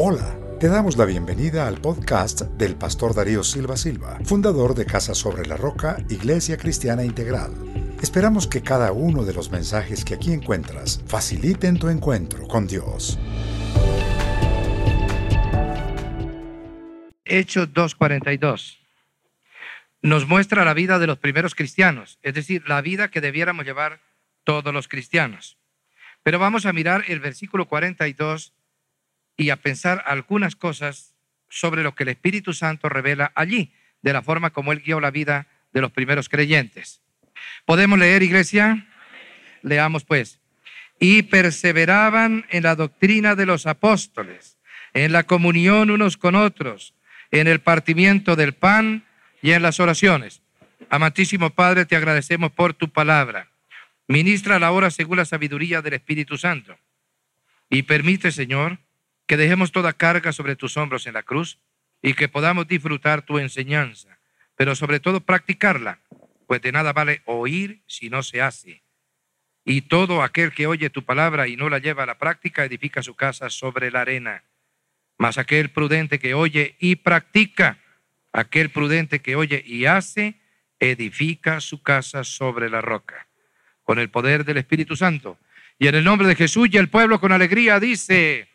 Hola, te damos la bienvenida al podcast del pastor Darío Silva Silva, fundador de Casa sobre la Roca, Iglesia Cristiana Integral. Esperamos que cada uno de los mensajes que aquí encuentras faciliten tu encuentro con Dios. Hechos 2.42 nos muestra la vida de los primeros cristianos, es decir, la vida que debiéramos llevar todos los cristianos. Pero vamos a mirar el versículo 42 y a pensar algunas cosas sobre lo que el Espíritu Santo revela allí, de la forma como Él guió la vida de los primeros creyentes. ¿Podemos leer, iglesia? Leamos pues. Y perseveraban en la doctrina de los apóstoles, en la comunión unos con otros, en el partimiento del pan y en las oraciones. Amantísimo Padre, te agradecemos por tu palabra. Ministra la hora según la sabiduría del Espíritu Santo. Y permite, Señor, que dejemos toda carga sobre tus hombros en la cruz y que podamos disfrutar tu enseñanza, pero sobre todo practicarla, pues de nada vale oír si no se hace. Y todo aquel que oye tu palabra y no la lleva a la práctica edifica su casa sobre la arena. Mas aquel prudente que oye y practica, aquel prudente que oye y hace, edifica su casa sobre la roca, con el poder del Espíritu Santo. Y en el nombre de Jesús y el pueblo con alegría dice,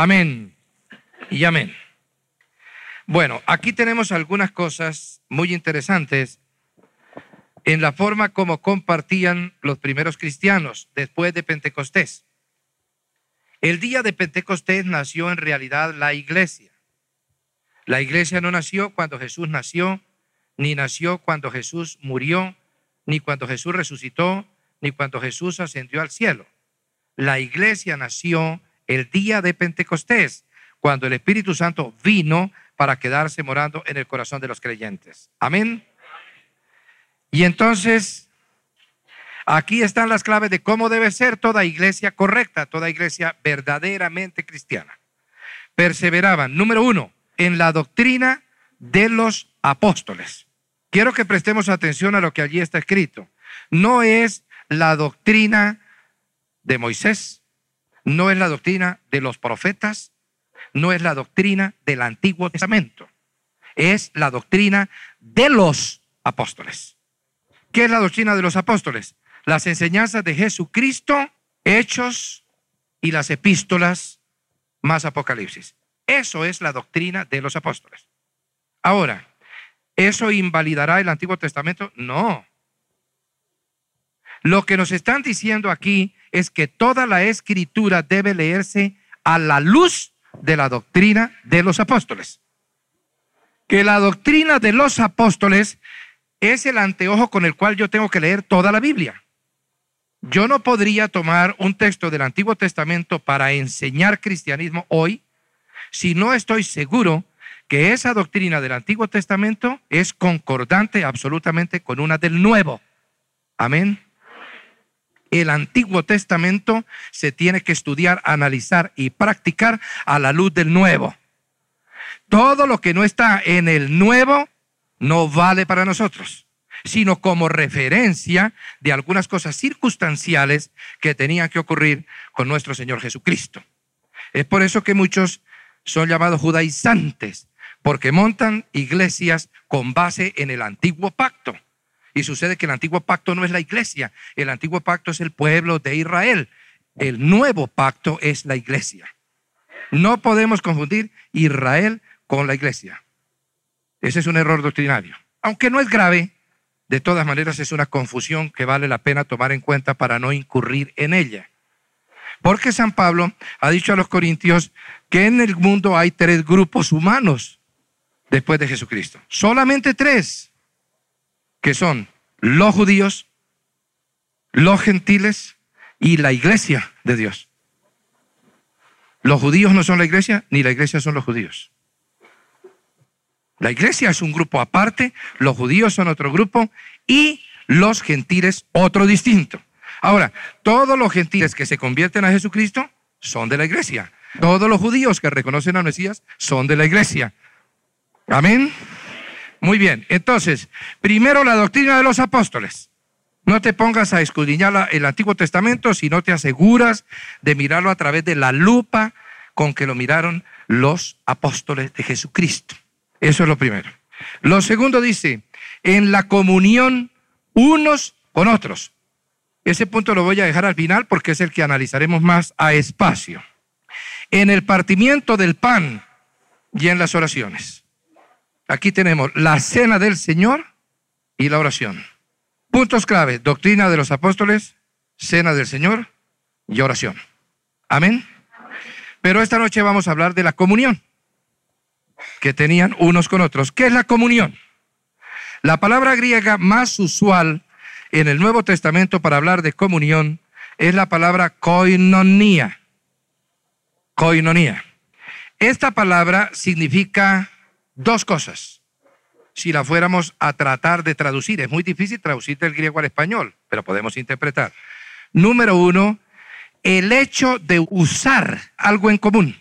Amén y amén. Bueno, aquí tenemos algunas cosas muy interesantes en la forma como compartían los primeros cristianos después de Pentecostés. El día de Pentecostés nació en realidad la iglesia. La iglesia no nació cuando Jesús nació, ni nació cuando Jesús murió, ni cuando Jesús resucitó, ni cuando Jesús ascendió al cielo. La iglesia nació el día de Pentecostés, cuando el Espíritu Santo vino para quedarse morando en el corazón de los creyentes. Amén. Y entonces, aquí están las claves de cómo debe ser toda iglesia correcta, toda iglesia verdaderamente cristiana. Perseveraban, número uno, en la doctrina de los apóstoles. Quiero que prestemos atención a lo que allí está escrito. No es la doctrina de Moisés, no es la doctrina de los profetas, no es la doctrina del Antiguo Testamento, es la doctrina de los apóstoles. ¿Qué es la doctrina de los apóstoles? Las enseñanzas de Jesucristo, hechos y las epístolas más Apocalipsis. Eso es la doctrina de los apóstoles. Ahora, ¿eso invalidará el Antiguo Testamento? No. Lo que nos están diciendo aquí es que toda la escritura debe leerse a la luz de la doctrina de los apóstoles. Que la doctrina de los apóstoles es el anteojo con el cual yo tengo que leer toda la Biblia. Yo no podría tomar un texto del Antiguo Testamento para enseñar cristianismo hoy si no estoy seguro que esa doctrina del Antiguo Testamento es concordante absolutamente con una del Nuevo. Amén el Antiguo Testamento se tiene que estudiar, analizar y practicar a la luz del Nuevo. Todo lo que no está en el Nuevo no vale para nosotros, sino como referencia de algunas cosas circunstanciales que tenían que ocurrir con nuestro Señor Jesucristo. Es por eso que muchos son llamados judaizantes, porque montan iglesias con base en el antiguo pacto. Y sucede que el antiguo pacto no es la iglesia, el antiguo pacto es el pueblo de Israel, el nuevo pacto es la iglesia. No podemos confundir Israel con la iglesia. Ese es un error doctrinario. Aunque no es grave, de todas maneras es una confusión que vale la pena tomar en cuenta para no incurrir en ella. Porque San Pablo ha dicho a los corintios que en el mundo hay tres grupos humanos después de Jesucristo. Solamente tres que son los judíos, los gentiles y la iglesia de Dios. Los judíos no son la iglesia, ni la iglesia son los judíos. La iglesia es un grupo aparte, los judíos son otro grupo y los gentiles otro distinto. Ahora, todos los gentiles que se convierten a Jesucristo son de la iglesia. Todos los judíos que reconocen a Mesías son de la iglesia. Amén. Muy bien, entonces, primero la doctrina de los apóstoles. No te pongas a escudriñar el Antiguo Testamento si no te aseguras de mirarlo a través de la lupa con que lo miraron los apóstoles de Jesucristo. Eso es lo primero. Lo segundo dice, en la comunión unos con otros. Ese punto lo voy a dejar al final porque es el que analizaremos más a espacio. En el partimiento del pan y en las oraciones. Aquí tenemos la cena del Señor y la oración. Puntos clave, doctrina de los apóstoles, cena del Señor y oración. Amén. Pero esta noche vamos a hablar de la comunión que tenían unos con otros. ¿Qué es la comunión? La palabra griega más usual en el Nuevo Testamento para hablar de comunión es la palabra koinonia. Koinonia. Esta palabra significa dos cosas. Si la fuéramos a tratar de traducir, es muy difícil traducir del griego al español, pero podemos interpretar. Número uno, el hecho de usar algo en común.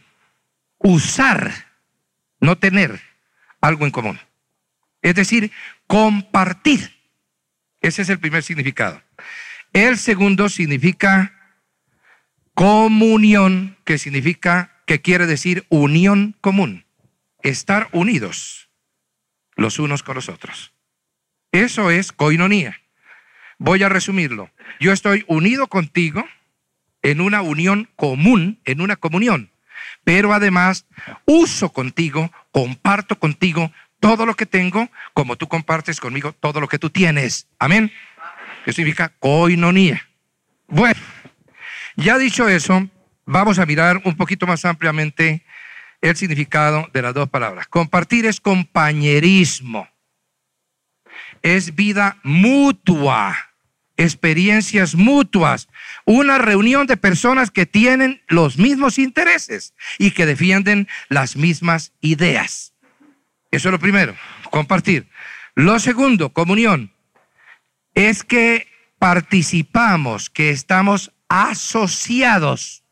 Usar, no tener algo en común. Es decir, compartir. Ese es el primer significado. El segundo significa comunión, que significa, que quiere decir unión común. Estar unidos los unos con los otros. Eso es coinonía. Voy a resumirlo. Yo estoy unido contigo en una unión común, en una comunión, pero además uso contigo, comparto contigo todo lo que tengo, como tú compartes conmigo todo lo que tú tienes. Amén. Eso significa coinonía. Bueno, ya dicho eso, vamos a mirar un poquito más ampliamente el significado de las dos palabras. Compartir es compañerismo, es vida mutua, experiencias mutuas, una reunión de personas que tienen los mismos intereses y que defienden las mismas ideas. Eso es lo primero, compartir. Lo segundo, comunión, es que participamos, que estamos asociados,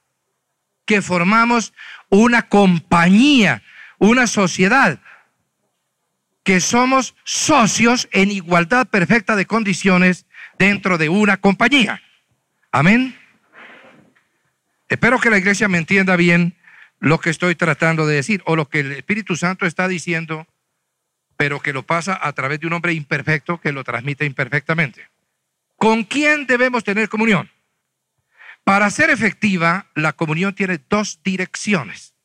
que formamos una compañía, una sociedad, que somos socios en igualdad perfecta de condiciones dentro de una compañía. Amén. Espero que la iglesia me entienda bien lo que estoy tratando de decir o lo que el Espíritu Santo está diciendo, pero que lo pasa a través de un hombre imperfecto que lo transmite imperfectamente. ¿Con quién debemos tener comunión? Para ser efectiva, la comunión tiene dos direcciones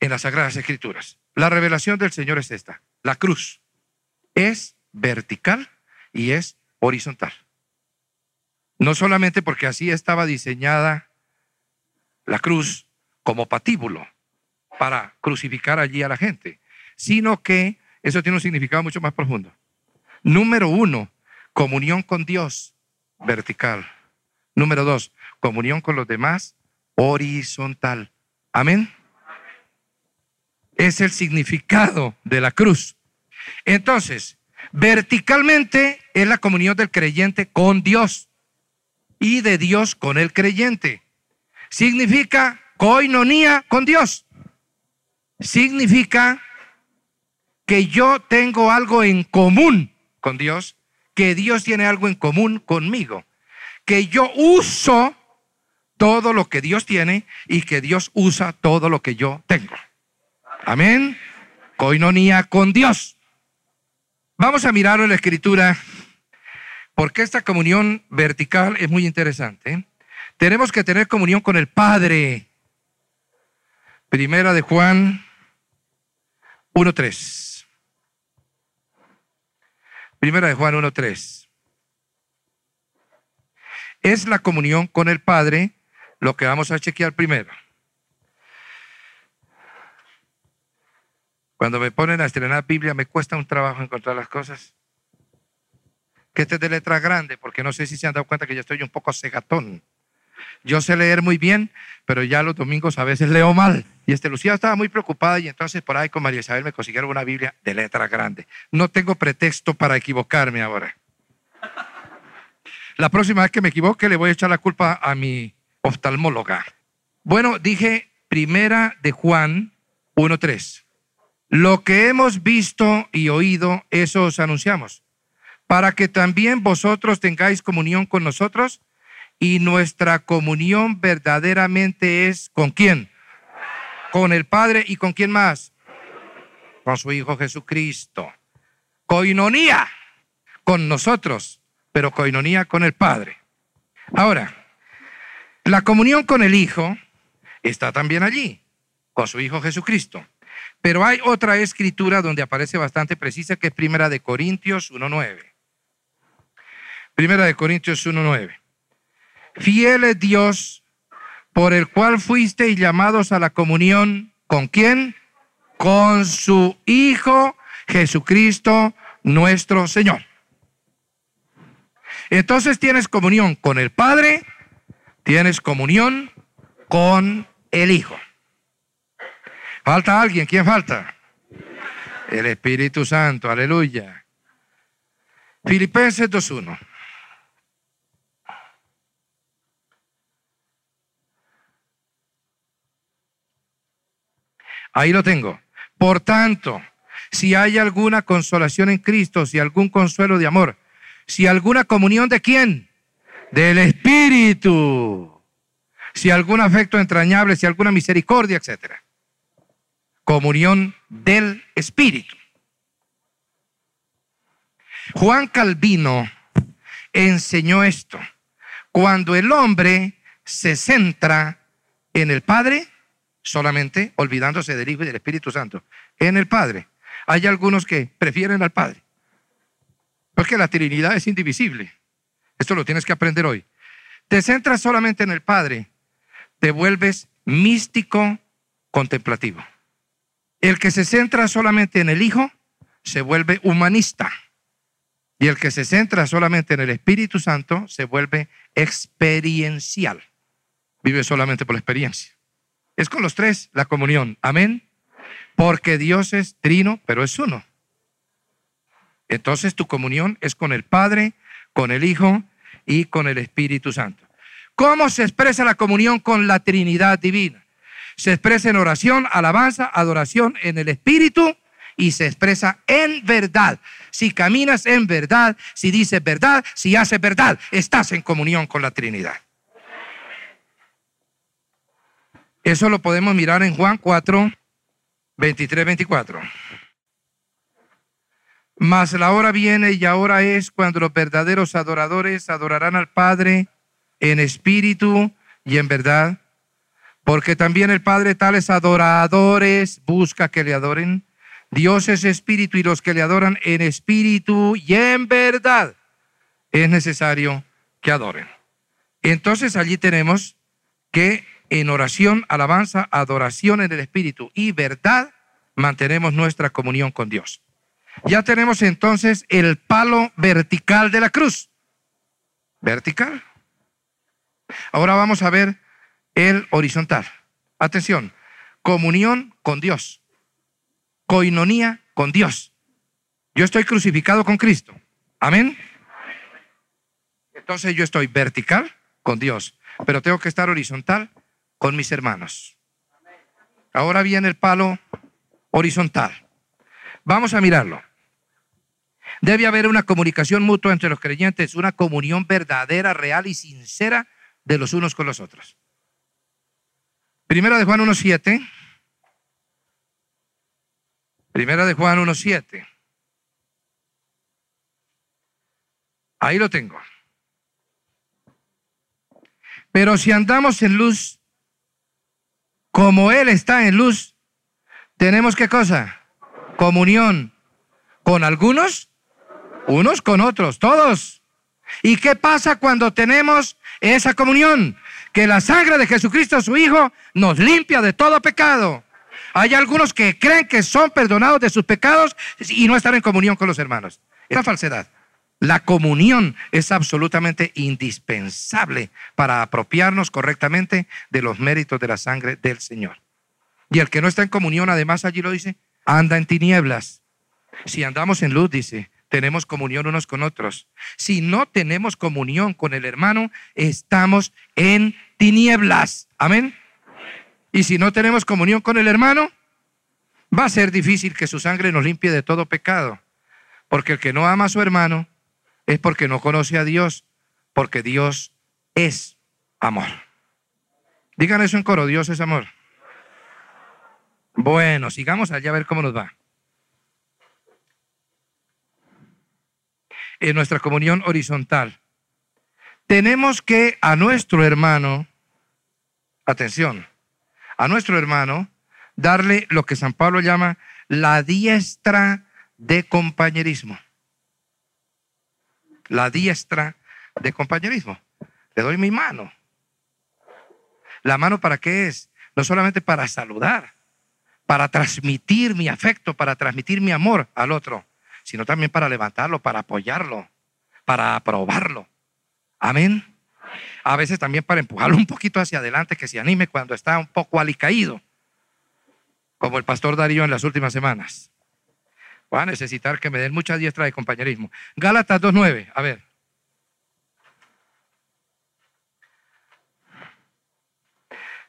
en las Sagradas Escrituras. La revelación del Señor es esta. La cruz es vertical y es horizontal. No solamente porque así estaba diseñada la cruz como patíbulo para crucificar allí a la gente, sino que eso tiene un significado mucho más profundo. Número uno, comunión con Dios, vertical. Número dos, comunión con los demás, horizontal. Amén. Es el significado de la cruz. Entonces, verticalmente es la comunión del creyente con Dios y de Dios con el creyente. Significa coinonía con Dios. Significa que yo tengo algo en común con Dios, que Dios tiene algo en común conmigo, que yo uso todo lo que Dios tiene y que Dios usa todo lo que yo tengo. Amén. Coinonía con Dios. Vamos a mirar en la escritura porque esta comunión vertical es muy interesante. Tenemos que tener comunión con el Padre. Primera de Juan 1.3. Primera de Juan 1.3. Es la comunión con el Padre lo que vamos a chequear primero. Cuando me ponen a estrenar Biblia me cuesta un trabajo encontrar las cosas. Que este es de letra grande, porque no sé si se han dado cuenta que yo estoy un poco cegatón. Yo sé leer muy bien, pero ya los domingos a veces leo mal. Y este Lucía estaba muy preocupada y entonces por ahí con María Isabel me consiguieron una Biblia de letra grande. No tengo pretexto para equivocarme ahora. La próxima vez que me equivoque le voy a echar la culpa a mi oftalmóloga. Bueno, dije primera de Juan 1.3. Lo que hemos visto y oído, eso os anunciamos, para que también vosotros tengáis comunión con nosotros y nuestra comunión verdaderamente es con quién? Con el Padre y con quién más? Con su Hijo Jesucristo. Coinonía con nosotros, pero coinonía con el Padre. Ahora, la comunión con el Hijo está también allí, con su Hijo Jesucristo. Pero hay otra escritura donde aparece bastante precisa que es Primera de Corintios 1.9. Primera de Corintios 1.9. Fiel es Dios por el cual fuisteis llamados a la comunión. ¿Con quién? Con su Hijo Jesucristo nuestro Señor. Entonces tienes comunión con el Padre, tienes comunión con el Hijo. ¿Falta alguien? ¿Quién falta? El Espíritu Santo, aleluya. Filipenses 2.1. Ahí lo tengo. Por tanto, si hay alguna consolación en Cristo, si algún consuelo de amor, si alguna comunión de quién? Del Espíritu. Si algún afecto entrañable, si alguna misericordia, etc. Comunión del Espíritu. Juan Calvino enseñó esto. Cuando el hombre se centra en el Padre, solamente olvidándose del Hijo y del Espíritu Santo, en el Padre. Hay algunos que prefieren al Padre. Porque la Trinidad es indivisible. Esto lo tienes que aprender hoy. Te centras solamente en el Padre, te vuelves místico contemplativo. El que se centra solamente en el Hijo se vuelve humanista. Y el que se centra solamente en el Espíritu Santo se vuelve experiencial. Vive solamente por la experiencia. Es con los tres la comunión. Amén. Porque Dios es trino, pero es uno. Entonces tu comunión es con el Padre, con el Hijo y con el Espíritu Santo. ¿Cómo se expresa la comunión con la Trinidad Divina? Se expresa en oración, alabanza, adoración en el Espíritu y se expresa en verdad. Si caminas en verdad, si dices verdad, si haces verdad, estás en comunión con la Trinidad. Eso lo podemos mirar en Juan 4, 23, 24. Mas la hora viene y ahora es cuando los verdaderos adoradores adorarán al Padre en espíritu y en verdad, porque también el Padre tales adoradores busca que le adoren. Dios es espíritu y los que le adoran en espíritu y en verdad es necesario que adoren. Entonces allí tenemos que en oración, alabanza, adoración en el espíritu y verdad mantenemos nuestra comunión con Dios. Ya tenemos entonces el palo vertical de la cruz. Vertical. Ahora vamos a ver el horizontal. Atención, comunión con Dios, coinonía con Dios. Yo estoy crucificado con Cristo. Amén. Entonces yo estoy vertical con Dios, pero tengo que estar horizontal con mis hermanos. Ahora viene el palo horizontal. Vamos a mirarlo. Debe haber una comunicación mutua entre los creyentes, una comunión verdadera, real y sincera de los unos con los otros. Primera de Juan 1.7. Primera de Juan 1.7. Ahí lo tengo. Pero si andamos en luz, como Él está en luz, tenemos qué cosa? Comunión con algunos, unos con otros, todos. ¿Y qué pasa cuando tenemos esa comunión, que la sangre de Jesucristo, su Hijo, nos limpia de todo pecado. Hay algunos que creen que son perdonados de sus pecados y no están en comunión con los hermanos. Es la falsedad. La comunión es absolutamente indispensable para apropiarnos correctamente de los méritos de la sangre del Señor. Y el que no está en comunión, además allí lo dice, anda en tinieblas. Si andamos en luz, dice, tenemos comunión unos con otros. Si no tenemos comunión con el hermano, estamos en tinieblas. Amén. Y si no tenemos comunión con el hermano, va a ser difícil que su sangre nos limpie de todo pecado. Porque el que no ama a su hermano es porque no conoce a Dios, porque Dios es amor. Digan eso en coro, Dios es amor. Bueno, sigamos allá a ver cómo nos va. En nuestra comunión horizontal, tenemos que a nuestro hermano, atención, a nuestro hermano, darle lo que San Pablo llama la diestra de compañerismo. La diestra de compañerismo. Le doy mi mano. ¿La mano para qué es? No solamente para saludar, para transmitir mi afecto, para transmitir mi amor al otro, sino también para levantarlo, para apoyarlo, para aprobarlo. Amén. A veces también para empujarlo un poquito hacia adelante, que se anime cuando está un poco alicaído, como el pastor Darío en las últimas semanas. Voy a necesitar que me den mucha diestra de compañerismo. Gálatas 2.9, a ver.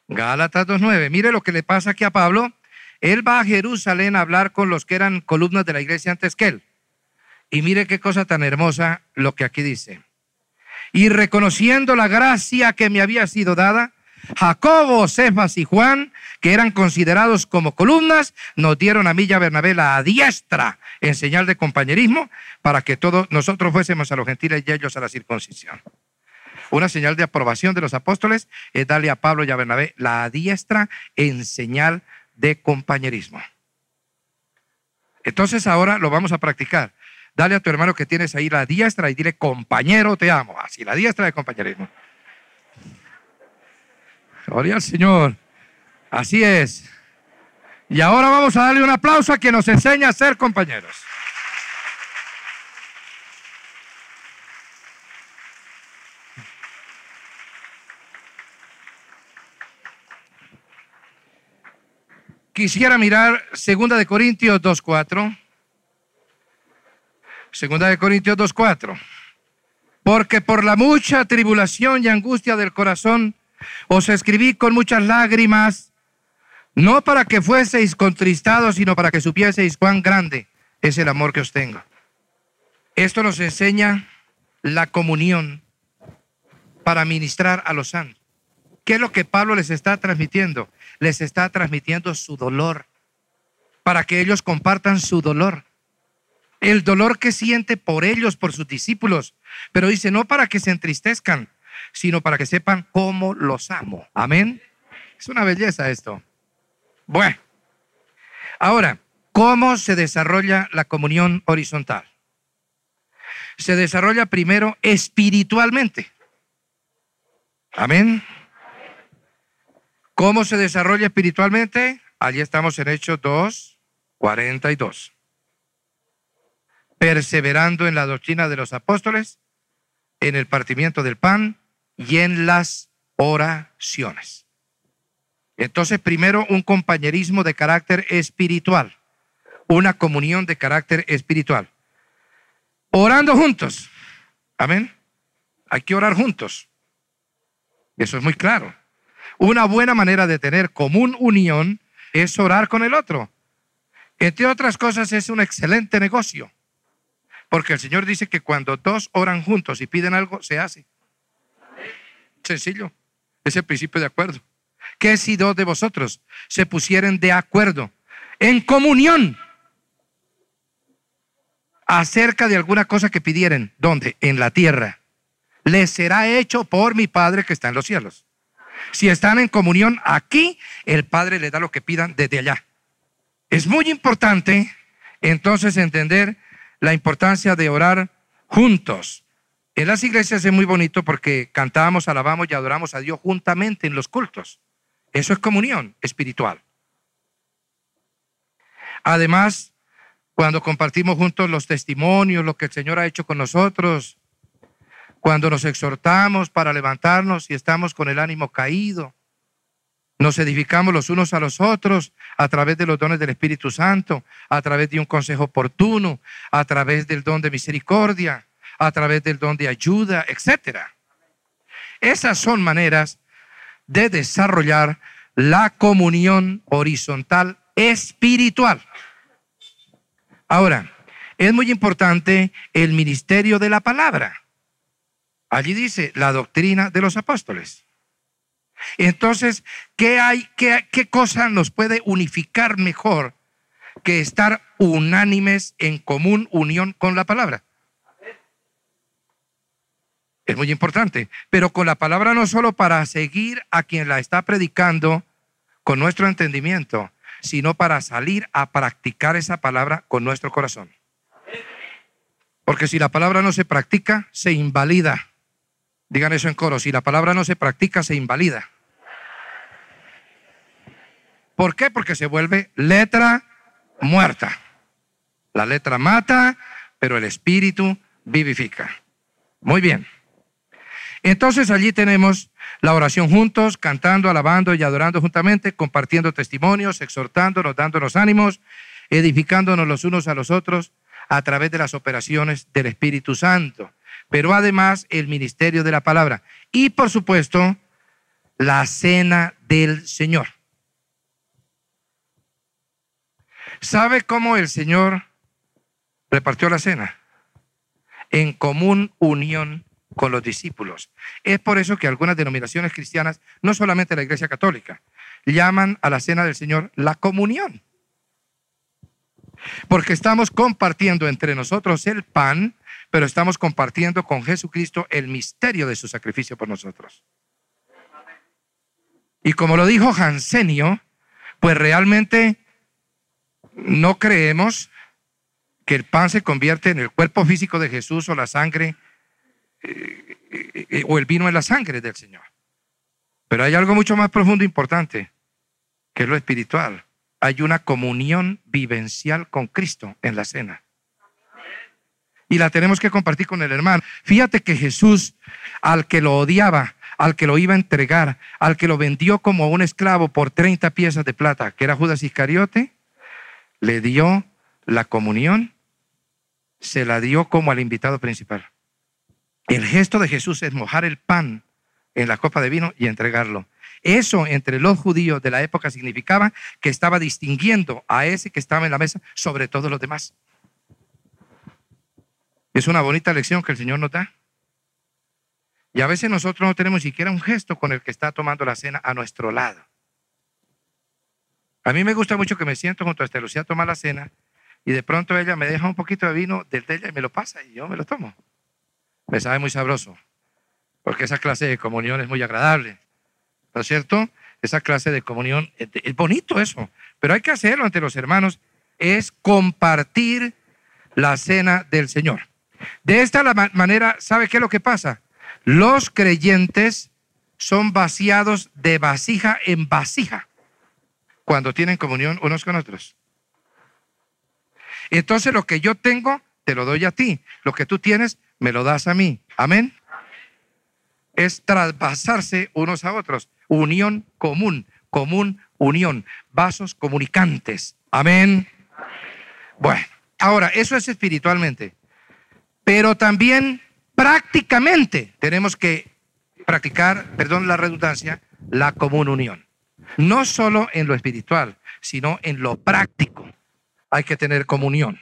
Gálatas 2.9. Mire lo que le pasa aquí a Pablo. Él va a Jerusalén a hablar con los que eran columnas de la iglesia antes que él. Y mire qué cosa tan hermosa lo que aquí dice. Y reconociendo la gracia que me había sido dada, Jacobo, Cefas y Juan, que eran considerados como columnas, nos dieron a mí y a Bernabé la diestra en señal de compañerismo para que todos nosotros fuésemos a los gentiles y ellos a la circuncisión. Una señal de aprobación de los apóstoles es darle a Pablo y a Bernabé la diestra en señal de compañerismo. Entonces ahora lo vamos a practicar. Dale a tu hermano que tienes ahí la diestra y dile, compañero, te amo. Así, la diestra de compañerismo. Gloria al Señor. Así es. Y ahora vamos a darle un aplauso a quien nos enseña a ser compañeros. Quisiera mirar Segunda de Corintios 2.4. Segunda de Corintios 2.4. Porque por la mucha tribulación y angustia del corazón os escribí con muchas lágrimas, no para que fueseis contristados, sino para que supieseis cuán grande es el amor que os tengo. Esto nos enseña la comunión para ministrar a los santos. ¿Qué es lo que Pablo les está transmitiendo? Les está transmitiendo su dolor para que ellos compartan su dolor. El dolor que siente por ellos, por sus discípulos. Pero dice, no para que se entristezcan, sino para que sepan cómo los amo. Amén. Es una belleza esto. Bueno, ahora, ¿cómo se desarrolla la comunión horizontal? Se desarrolla primero espiritualmente. Amén. ¿Cómo se desarrolla espiritualmente? Allí estamos en Hechos 2, 42. Perseverando en la doctrina de los apóstoles, en el partimiento del pan y en las oraciones. Entonces, primero un compañerismo de carácter espiritual, una comunión de carácter espiritual. Orando juntos. Amén. Hay que orar juntos. Eso es muy claro. Una buena manera de tener común unión es orar con el otro. Entre otras cosas, es un excelente negocio. Porque el Señor dice que cuando dos oran juntos y piden algo, se hace. Sencillo. Es el principio de acuerdo. Que si dos de vosotros se pusieren de acuerdo en comunión acerca de alguna cosa que pidieren, ¿dónde? En la tierra. Les será hecho por mi Padre que está en los cielos. Si están en comunión aquí, el Padre les da lo que pidan desde allá. Es muy importante entonces entender la importancia de orar juntos. En las iglesias es muy bonito porque cantamos, alabamos y adoramos a Dios juntamente en los cultos. Eso es comunión espiritual. Además, cuando compartimos juntos los testimonios, lo que el Señor ha hecho con nosotros, cuando nos exhortamos para levantarnos y estamos con el ánimo caído, nos edificamos los unos a los otros a través de los dones del Espíritu Santo, a través de un consejo oportuno, a través del don de misericordia, a través del don de ayuda, etc. Esas son maneras de desarrollar la comunión horizontal espiritual. Ahora, es muy importante el ministerio de la palabra. Allí dice la doctrina de los apóstoles. Entonces, ¿qué hay, qué, qué cosa nos puede unificar mejor que estar unánimes en común unión con la palabra? Es muy importante, pero con la palabra no solo para seguir a quien la está predicando con nuestro entendimiento, sino para salir a practicar esa palabra con nuestro corazón. Porque si la palabra no se practica, se invalida. Digan eso en coro, si la palabra no se practica, se invalida. ¿Por qué? Porque se vuelve letra muerta. La letra mata, pero el espíritu vivifica. Muy bien. Entonces allí tenemos la oración juntos, cantando, alabando y adorando juntamente, compartiendo testimonios, exhortándonos, dándonos ánimos, edificándonos los unos a los otros a través de las operaciones del Espíritu Santo. Pero además el ministerio de la palabra. Y por supuesto, la cena del Señor. ¿Sabe cómo el Señor repartió la cena? En común unión con los discípulos. Es por eso que algunas denominaciones cristianas, no solamente la Iglesia Católica, llaman a la cena del Señor la comunión. Porque estamos compartiendo entre nosotros el pan, pero estamos compartiendo con Jesucristo el misterio de su sacrificio por nosotros. Y como lo dijo Jansenio, pues realmente no creemos que el pan se convierte en el cuerpo físico de Jesús o la sangre eh, eh, eh, o el vino en la sangre del Señor. Pero hay algo mucho más profundo e importante, que es lo espiritual. Hay una comunión vivencial con Cristo en la cena. Y la tenemos que compartir con el hermano. Fíjate que Jesús, al que lo odiaba, al que lo iba a entregar, al que lo vendió como un esclavo por 30 piezas de plata, que era Judas Iscariote, le dio la comunión, se la dio como al invitado principal. El gesto de Jesús es mojar el pan en la copa de vino y entregarlo. Eso entre los judíos de la época significaba que estaba distinguiendo a ese que estaba en la mesa sobre todos los demás. Es una bonita lección que el Señor nos da. Y a veces nosotros no tenemos siquiera un gesto con el que está tomando la cena a nuestro lado. A mí me gusta mucho que me siento junto a Esta Lucía a tomar la cena y de pronto ella me deja un poquito de vino del de ella y me lo pasa y yo me lo tomo me sabe muy sabroso, porque esa clase de comunión es muy agradable, ¿no es cierto? Esa clase de comunión, es bonito eso, pero hay que hacerlo ante los hermanos, es compartir la cena del Señor. De esta manera, ¿sabe qué es lo que pasa? Los creyentes son vaciados de vasija en vasija cuando tienen comunión unos con otros. Entonces lo que yo tengo, te lo doy a ti. Lo que tú tienes, me lo das a mí. Amén. Es traspasarse unos a otros. Unión común, común, unión. Vasos comunicantes. Amén. Bueno, ahora, eso es espiritualmente. Pero también prácticamente tenemos que practicar, perdón la redundancia, la común unión. No solo en lo espiritual, sino en lo práctico. Hay que tener comunión.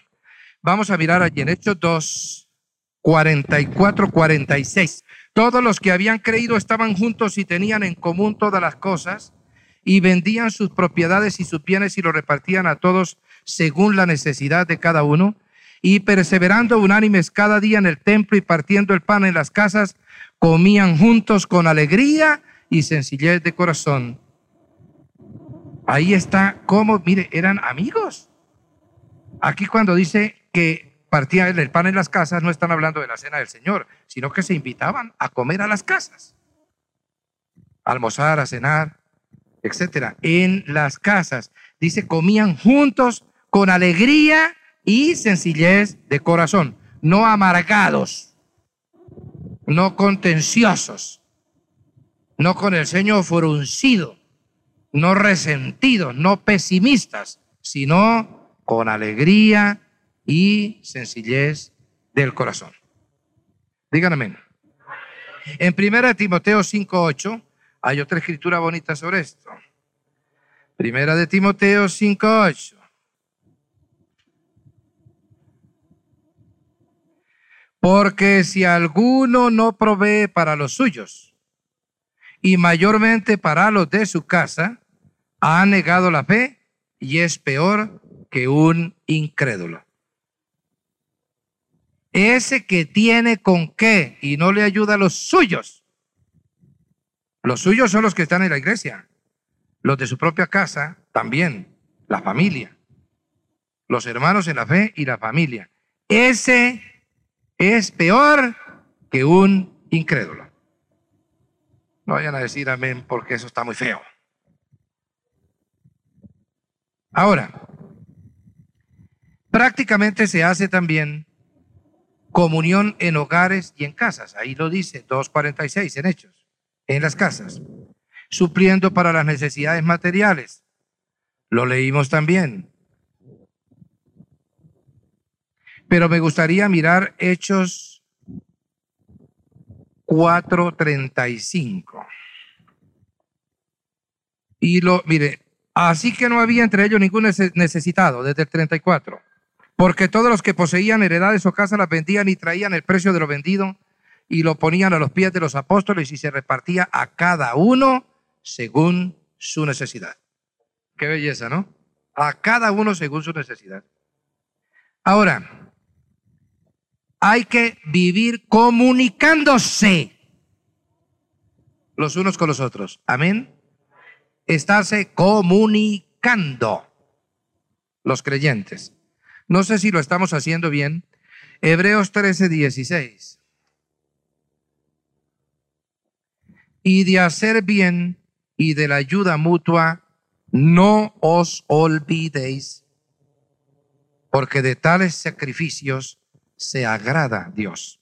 Vamos a mirar allí en Hechos 2, 44, 46. Todos los que habían creído estaban juntos y tenían en común todas las cosas y vendían sus propiedades y sus bienes y lo repartían a todos según la necesidad de cada uno. Y perseverando unánimes cada día en el templo y partiendo el pan en las casas, comían juntos con alegría y sencillez de corazón. Ahí está cómo, mire, eran amigos. Aquí cuando dice que partían el pan en las casas, no están hablando de la cena del Señor, sino que se invitaban a comer a las casas, a almorzar, a cenar, etcétera. En las casas, dice, comían juntos con alegría y sencillez de corazón, no amargados, no contenciosos, no con el ceño fruncido, no resentidos, no pesimistas, sino con alegría y sencillez del corazón. Digan amén. En 1 Timoteo 5.8 hay otra escritura bonita sobre esto. Primera de Timoteo 5.8. Porque si alguno no provee para los suyos y mayormente para los de su casa, ha negado la fe y es peor que un incrédulo. Ese que tiene con qué y no le ayuda a los suyos. Los suyos son los que están en la iglesia. Los de su propia casa también. La familia. Los hermanos en la fe y la familia. Ese es peor que un incrédulo. No vayan a decir amén porque eso está muy feo. Ahora, prácticamente se hace también comunión en hogares y en casas. Ahí lo dice 2.46 en Hechos, en las casas, supliendo para las necesidades materiales. Lo leímos también. Pero me gustaría mirar Hechos 4.35. Y lo, mire, así que no había entre ellos ningún necesitado, desde el 34 porque todos los que poseían heredades o casas las vendían y traían el precio de lo vendido y lo ponían a los pies de los apóstoles y se repartía a cada uno según su necesidad. Qué belleza, ¿no? A cada uno según su necesidad. Ahora, hay que vivir comunicándose los unos con los otros. Amén. Estarse comunicando los creyentes. No sé si lo estamos haciendo bien. Hebreos 13, 16. Y de hacer bien y de la ayuda mutua, no os olvidéis, porque de tales sacrificios se agrada Dios.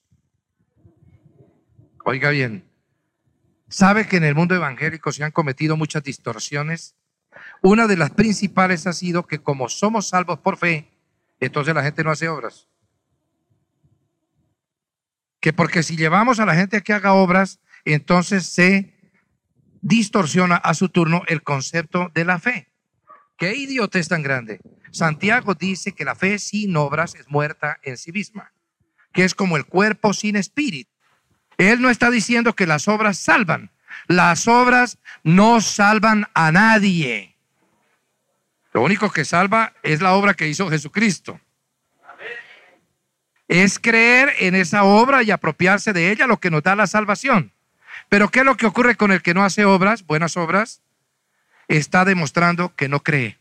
Oiga bien, ¿sabe que en el mundo evangélico se han cometido muchas distorsiones? Una de las principales ha sido que como somos salvos por fe, entonces la gente no hace obras. Que porque si llevamos a la gente a que haga obras, entonces se distorsiona a su turno el concepto de la fe. ¿Qué idiotez tan grande? Santiago dice que la fe sin obras es muerta en sí misma, que es como el cuerpo sin espíritu. Él no está diciendo que las obras salvan. Las obras no salvan a nadie. Lo único que salva es la obra que hizo Jesucristo. Es creer en esa obra y apropiarse de ella lo que nos da la salvación. Pero ¿qué es lo que ocurre con el que no hace obras, buenas obras? Está demostrando que no cree.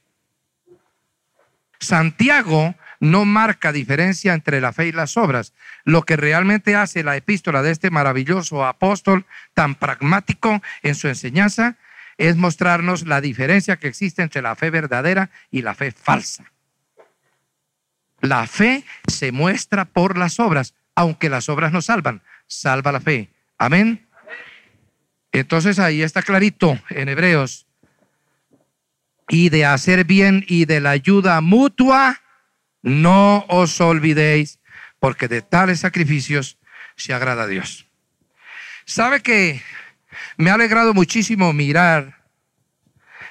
Santiago no marca diferencia entre la fe y las obras. Lo que realmente hace la epístola de este maravilloso apóstol tan pragmático en su enseñanza es mostrarnos la diferencia que existe entre la fe verdadera y la fe falsa. La fe se muestra por las obras, aunque las obras no salvan, salva la fe. Amén. Entonces ahí está clarito en Hebreos. Y de hacer bien y de la ayuda mutua, no os olvidéis, porque de tales sacrificios se agrada a Dios. ¿Sabe que me ha alegrado muchísimo mirar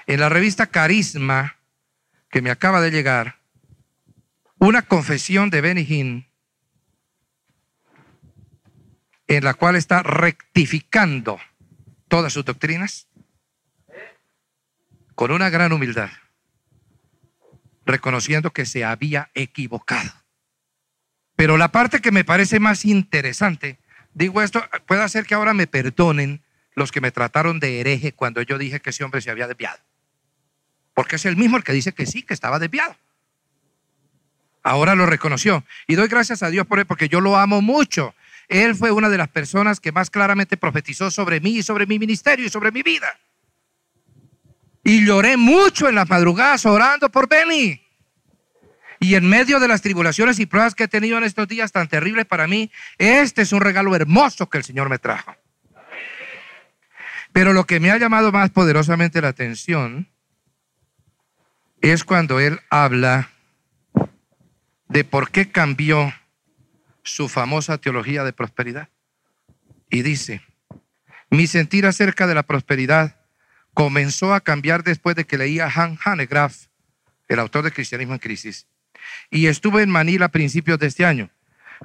en la revista Carisma que me acaba de llegar una confesión de Benny en la cual está rectificando todas sus doctrinas con una gran humildad, reconociendo que se había equivocado. Pero la parte que me parece más interesante, digo esto, puede hacer que ahora me perdonen los que me trataron de hereje cuando yo dije que ese hombre se había desviado. Porque es el mismo el que dice que sí, que estaba desviado. Ahora lo reconoció. Y doy gracias a Dios por él, porque yo lo amo mucho. Él fue una de las personas que más claramente profetizó sobre mí y sobre mi ministerio y sobre mi vida. Y lloré mucho en las madrugadas orando por Benny. Y en medio de las tribulaciones y pruebas que he tenido en estos días tan terribles para mí, este es un regalo hermoso que el Señor me trajo. Pero lo que me ha llamado más poderosamente la atención es cuando él habla de por qué cambió su famosa teología de prosperidad. Y dice, mi sentir acerca de la prosperidad comenzó a cambiar después de que leía Han Hanegraaff, el autor de Cristianismo en Crisis, y estuve en Manila a principios de este año.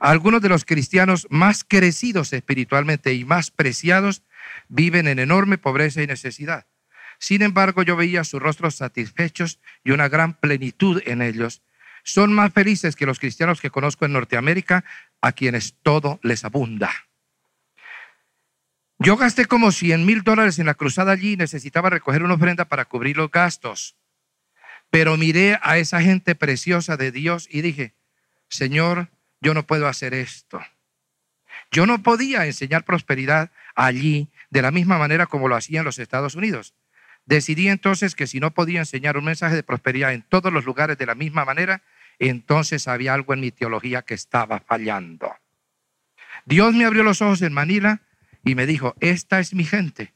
Algunos de los cristianos más crecidos espiritualmente y más preciados viven en enorme pobreza y necesidad. Sin embargo, yo veía sus rostros satisfechos y una gran plenitud en ellos. Son más felices que los cristianos que conozco en Norteamérica, a quienes todo les abunda. Yo gasté como 100 mil dólares en la cruzada allí y necesitaba recoger una ofrenda para cubrir los gastos. Pero miré a esa gente preciosa de Dios y dije, Señor, yo no puedo hacer esto. Yo no podía enseñar prosperidad allí de la misma manera como lo hacía en los Estados Unidos. Decidí entonces que si no podía enseñar un mensaje de prosperidad en todos los lugares de la misma manera, entonces había algo en mi teología que estaba fallando. Dios me abrió los ojos en Manila y me dijo, esta es mi gente.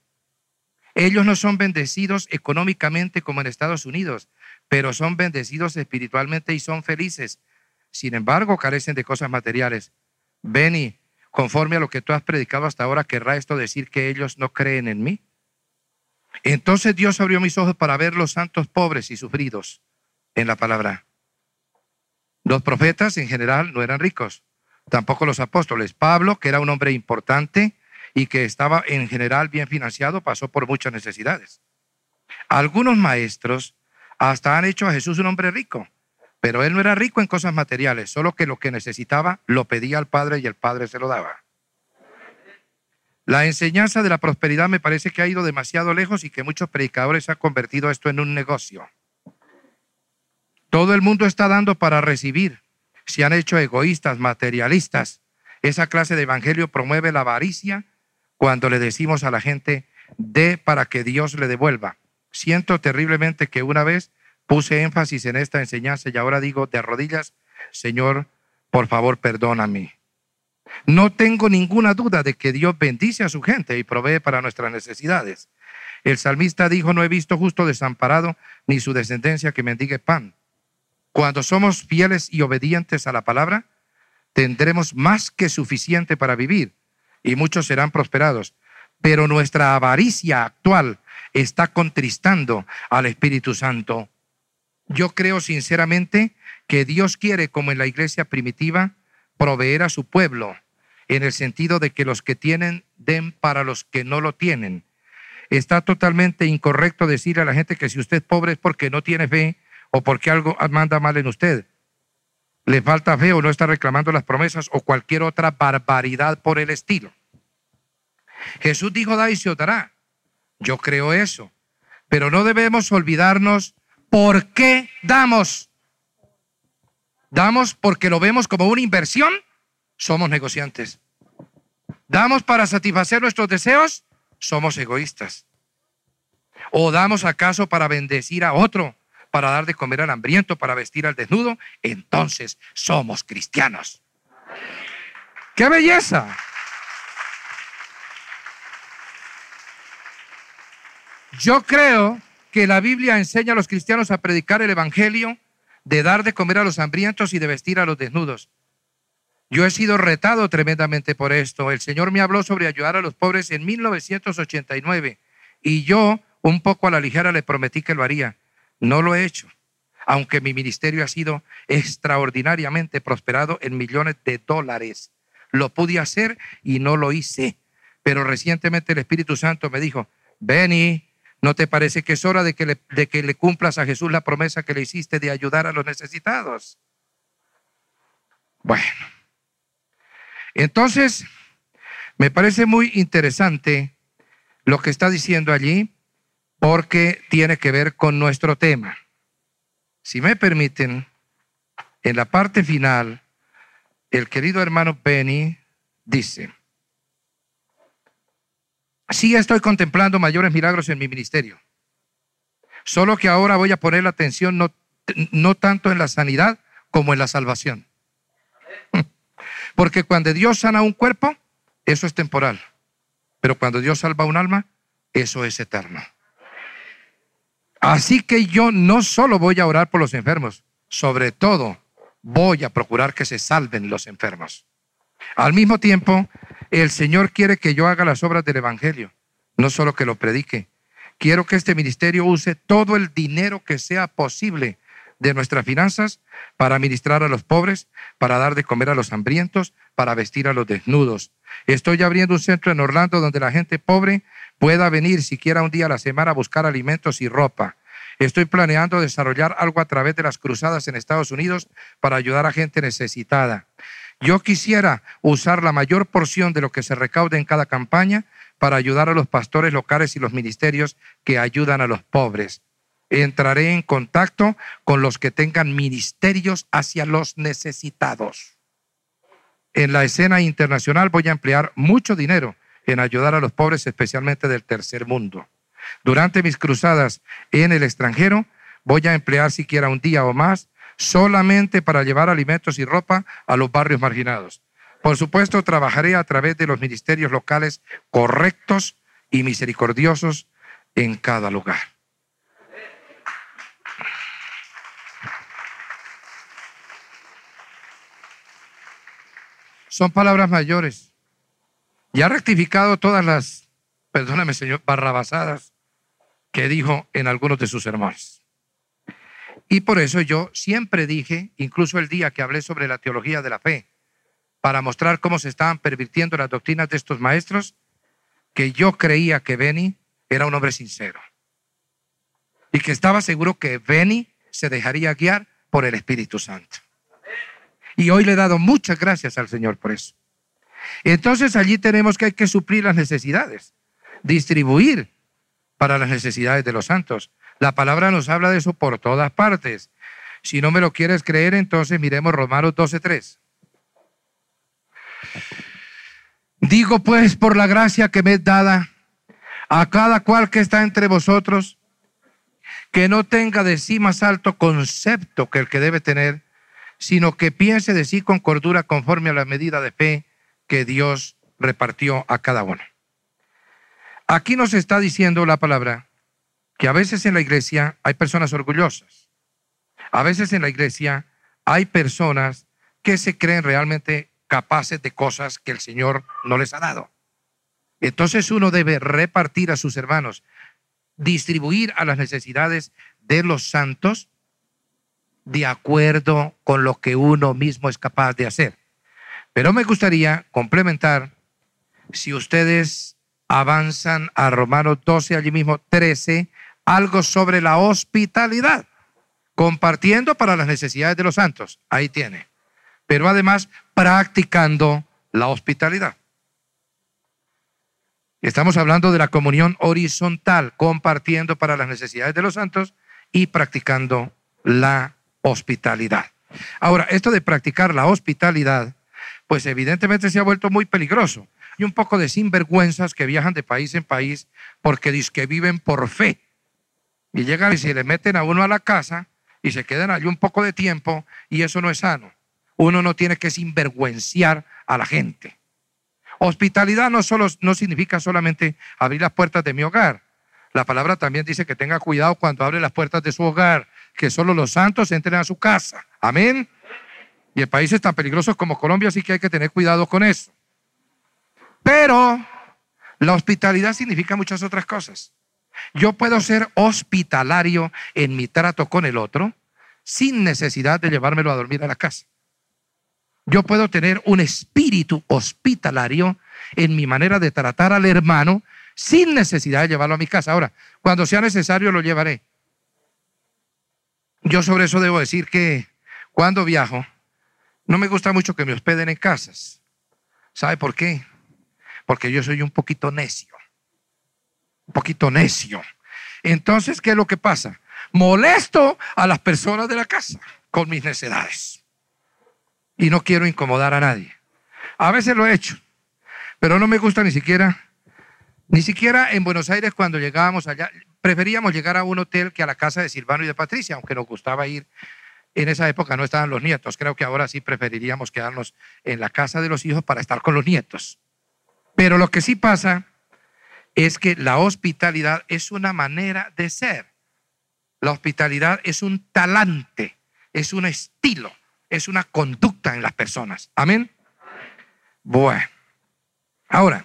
Ellos no son bendecidos económicamente como en Estados Unidos, pero son bendecidos espiritualmente y son felices. Sin embargo, carecen de cosas materiales. Benny, conforme a lo que tú has predicado hasta ahora, ¿querrá esto decir que ellos no creen en mí? Entonces Dios abrió mis ojos para ver los santos pobres y sufridos en la palabra. Los profetas en general no eran ricos, tampoco los apóstoles. Pablo, que era un hombre importante y que estaba en general bien financiado, pasó por muchas necesidades. Algunos maestros hasta han hecho a Jesús un hombre rico, pero él no era rico en cosas materiales, solo que lo que necesitaba lo pedía al Padre y el Padre se lo daba. La enseñanza de la prosperidad me parece que ha ido demasiado lejos y que muchos predicadores han convertido esto en un negocio. Todo el mundo está dando para recibir. Se han hecho egoístas, materialistas. Esa clase de evangelio promueve la avaricia cuando le decimos a la gente, dé para que Dios le devuelva. Siento terriblemente que una vez puse énfasis en esta enseñanza y ahora digo de rodillas, Señor, por favor, perdóname. No tengo ninguna duda de que Dios bendice a su gente y provee para nuestras necesidades. El salmista dijo, no he visto justo desamparado ni su descendencia que mendigue pan. Cuando somos fieles y obedientes a la palabra, tendremos más que suficiente para vivir y muchos serán prosperados. Pero nuestra avaricia actual está contristando al Espíritu Santo. Yo creo sinceramente que Dios quiere, como en la iglesia primitiva, proveer a su pueblo, en el sentido de que los que tienen den para los que no lo tienen. Está totalmente incorrecto decirle a la gente que si usted es pobre es porque no tiene fe o porque algo manda mal en usted. Le falta fe o no está reclamando las promesas o cualquier otra barbaridad por el estilo. Jesús dijo, da y se dará. Yo creo eso. Pero no debemos olvidarnos por qué damos. Damos porque lo vemos como una inversión. Somos negociantes. Damos para satisfacer nuestros deseos. Somos egoístas. O damos acaso para bendecir a otro, para dar de comer al hambriento, para vestir al desnudo. Entonces somos cristianos. ¡Qué belleza! Yo creo que la Biblia enseña a los cristianos a predicar el Evangelio, de dar de comer a los hambrientos y de vestir a los desnudos. Yo he sido retado tremendamente por esto. El Señor me habló sobre ayudar a los pobres en 1989 y yo, un poco a la ligera, le prometí que lo haría. No lo he hecho, aunque mi ministerio ha sido extraordinariamente prosperado en millones de dólares. Lo pude hacer y no lo hice. Pero recientemente el Espíritu Santo me dijo, Benny, ¿No te parece que es hora de que, le, de que le cumplas a Jesús la promesa que le hiciste de ayudar a los necesitados? Bueno, entonces me parece muy interesante lo que está diciendo allí porque tiene que ver con nuestro tema. Si me permiten, en la parte final, el querido hermano Benny dice, Sí estoy contemplando mayores milagros en mi ministerio. Solo que ahora voy a poner la atención no, no tanto en la sanidad como en la salvación. Porque cuando Dios sana un cuerpo, eso es temporal. Pero cuando Dios salva un alma, eso es eterno. Así que yo no solo voy a orar por los enfermos, sobre todo voy a procurar que se salven los enfermos. Al mismo tiempo, el Señor quiere que yo haga las obras del Evangelio, no solo que lo predique. Quiero que este ministerio use todo el dinero que sea posible de nuestras finanzas para ministrar a los pobres, para dar de comer a los hambrientos, para vestir a los desnudos. Estoy abriendo un centro en Orlando donde la gente pobre pueda venir siquiera un día a la semana a buscar alimentos y ropa. Estoy planeando desarrollar algo a través de las cruzadas en Estados Unidos para ayudar a gente necesitada. Yo quisiera usar la mayor porción de lo que se recaude en cada campaña para ayudar a los pastores locales y los ministerios que ayudan a los pobres. Entraré en contacto con los que tengan ministerios hacia los necesitados. En la escena internacional voy a emplear mucho dinero en ayudar a los pobres, especialmente del tercer mundo. Durante mis cruzadas en el extranjero, voy a emplear siquiera un día o más solamente para llevar alimentos y ropa a los barrios marginados. Por supuesto, trabajaré a través de los ministerios locales correctos y misericordiosos en cada lugar. Son palabras mayores. Y ha rectificado todas las, perdóname señor, barrabasadas que dijo en algunos de sus sermones. Y por eso yo siempre dije, incluso el día que hablé sobre la teología de la fe, para mostrar cómo se estaban pervirtiendo las doctrinas de estos maestros, que yo creía que Benny era un hombre sincero. Y que estaba seguro que Benny se dejaría guiar por el Espíritu Santo. Y hoy le he dado muchas gracias al Señor por eso. Entonces allí tenemos que hay que suplir las necesidades, distribuir para las necesidades de los santos. La palabra nos habla de eso por todas partes. Si no me lo quieres creer, entonces miremos Romanos 12.3. Digo pues por la gracia que me es dada a cada cual que está entre vosotros, que no tenga de sí más alto concepto que el que debe tener, sino que piense de sí con cordura conforme a la medida de fe que Dios repartió a cada uno. Aquí nos está diciendo la palabra que a veces en la iglesia hay personas orgullosas. A veces en la iglesia hay personas que se creen realmente capaces de cosas que el Señor no les ha dado. Entonces uno debe repartir a sus hermanos, distribuir a las necesidades de los santos de acuerdo con lo que uno mismo es capaz de hacer. Pero me gustaría complementar, si ustedes avanzan a Romanos 12, allí mismo 13, algo sobre la hospitalidad, compartiendo para las necesidades de los santos. Ahí tiene. Pero además practicando la hospitalidad. Estamos hablando de la comunión horizontal, compartiendo para las necesidades de los santos y practicando la hospitalidad. Ahora, esto de practicar la hospitalidad, pues evidentemente se ha vuelto muy peligroso y un poco de sinvergüenzas que viajan de país en país porque dicen que viven por fe. Y llegan y se le meten a uno a la casa y se quedan allí un poco de tiempo y eso no es sano. Uno no tiene que sinvergüenciar a la gente. Hospitalidad no, solo, no significa solamente abrir las puertas de mi hogar. La palabra también dice que tenga cuidado cuando abre las puertas de su hogar, que solo los santos entren a su casa. Amén. Y en países tan peligrosos como Colombia sí que hay que tener cuidado con eso. Pero la hospitalidad significa muchas otras cosas. Yo puedo ser hospitalario en mi trato con el otro sin necesidad de llevármelo a dormir a la casa. Yo puedo tener un espíritu hospitalario en mi manera de tratar al hermano sin necesidad de llevarlo a mi casa. Ahora, cuando sea necesario lo llevaré. Yo sobre eso debo decir que cuando viajo, no me gusta mucho que me hospeden en casas. ¿Sabe por qué? porque yo soy un poquito necio. Un poquito necio. Entonces, ¿qué es lo que pasa? Molesto a las personas de la casa con mis necedades. Y no quiero incomodar a nadie. A veces lo he hecho, pero no me gusta ni siquiera, ni siquiera en Buenos Aires cuando llegábamos allá. Preferíamos llegar a un hotel que a la casa de Silvano y de Patricia, aunque nos gustaba ir. En esa época no estaban los nietos. Creo que ahora sí preferiríamos quedarnos en la casa de los hijos para estar con los nietos. Pero lo que sí pasa es que la hospitalidad es una manera de ser. La hospitalidad es un talante, es un estilo, es una conducta en las personas. Amén. Bueno, ahora,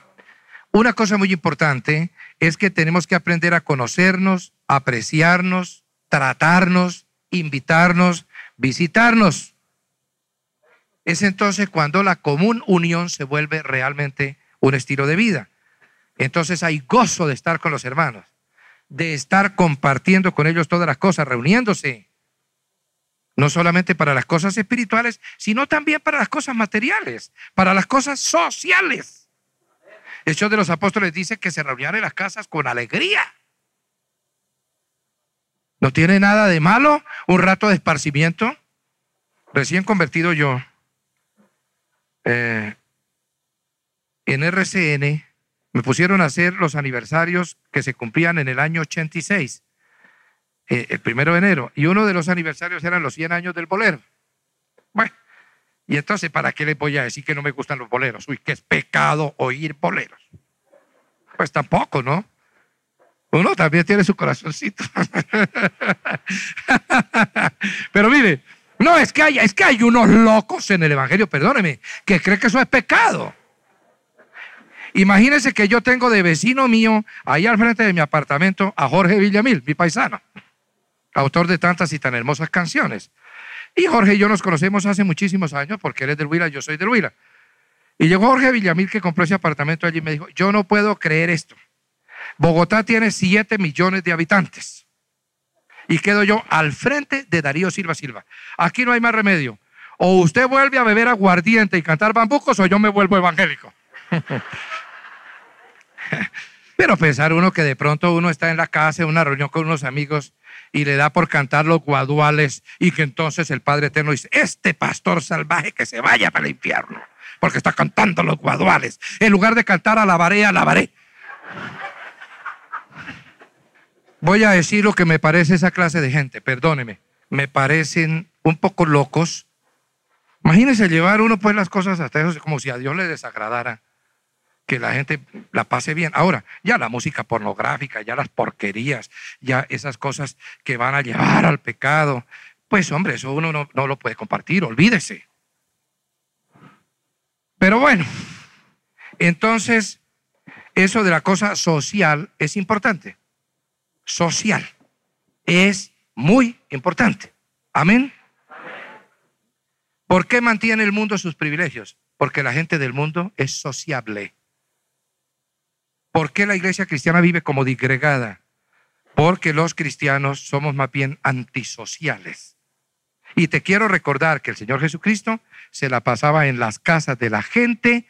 una cosa muy importante es que tenemos que aprender a conocernos, apreciarnos, tratarnos invitarnos, visitarnos. Es entonces cuando la común unión se vuelve realmente un estilo de vida. Entonces hay gozo de estar con los hermanos, de estar compartiendo con ellos todas las cosas, reuniéndose. No solamente para las cosas espirituales, sino también para las cosas materiales, para las cosas sociales. Hechos de los Apóstoles dice que se reunían en las casas con alegría. No tiene nada de malo un rato de esparcimiento. Recién convertido yo eh, en RCN, me pusieron a hacer los aniversarios que se cumplían en el año 86, eh, el primero de enero, y uno de los aniversarios eran los 100 años del bolero. Bueno, y entonces, ¿para qué les voy a decir que no me gustan los boleros? Uy, que es pecado oír boleros. Pues tampoco, ¿no? Uno también tiene su corazoncito. Pero mire, no, es que, hay, es que hay unos locos en el Evangelio, perdóneme, que creen que eso es pecado. Imagínense que yo tengo de vecino mío, ahí al frente de mi apartamento, a Jorge Villamil, mi paisano, autor de tantas y tan hermosas canciones. Y Jorge y yo nos conocemos hace muchísimos años, porque él es del Huila, yo soy del Huila. Y llegó Jorge Villamil que compró ese apartamento allí y me dijo, yo no puedo creer esto. Bogotá tiene 7 millones de habitantes. Y quedo yo al frente de Darío Silva Silva. Aquí no hay más remedio. O usted vuelve a beber aguardiente y cantar bambucos o yo me vuelvo evangélico. Pero pensar uno que de pronto uno está en la casa, en una reunión con unos amigos y le da por cantar los guaduales y que entonces el Padre Eterno dice, este pastor salvaje que se vaya para el infierno, porque está cantando los guaduales. En lugar de cantar alabaré, alabaré. Voy a decir lo que me parece esa clase de gente, perdóneme. Me parecen un poco locos. Imagínense llevar uno pues las cosas hasta eso como si a Dios le desagradara que la gente la pase bien. Ahora, ya la música pornográfica, ya las porquerías, ya esas cosas que van a llevar al pecado, pues hombre, eso uno no, lo puede compartir, olvídese. Pero bueno, entonces, eso de la cosa social es importante social. Es muy importante. Amén. ¿Por qué mantiene el mundo sus privilegios? Porque la gente del mundo es sociable. ¿Por qué la iglesia cristiana vive como digregada? Porque los cristianos somos más bien antisociales. Y te quiero recordar que el Señor Jesucristo se la pasaba en las casas de la gente,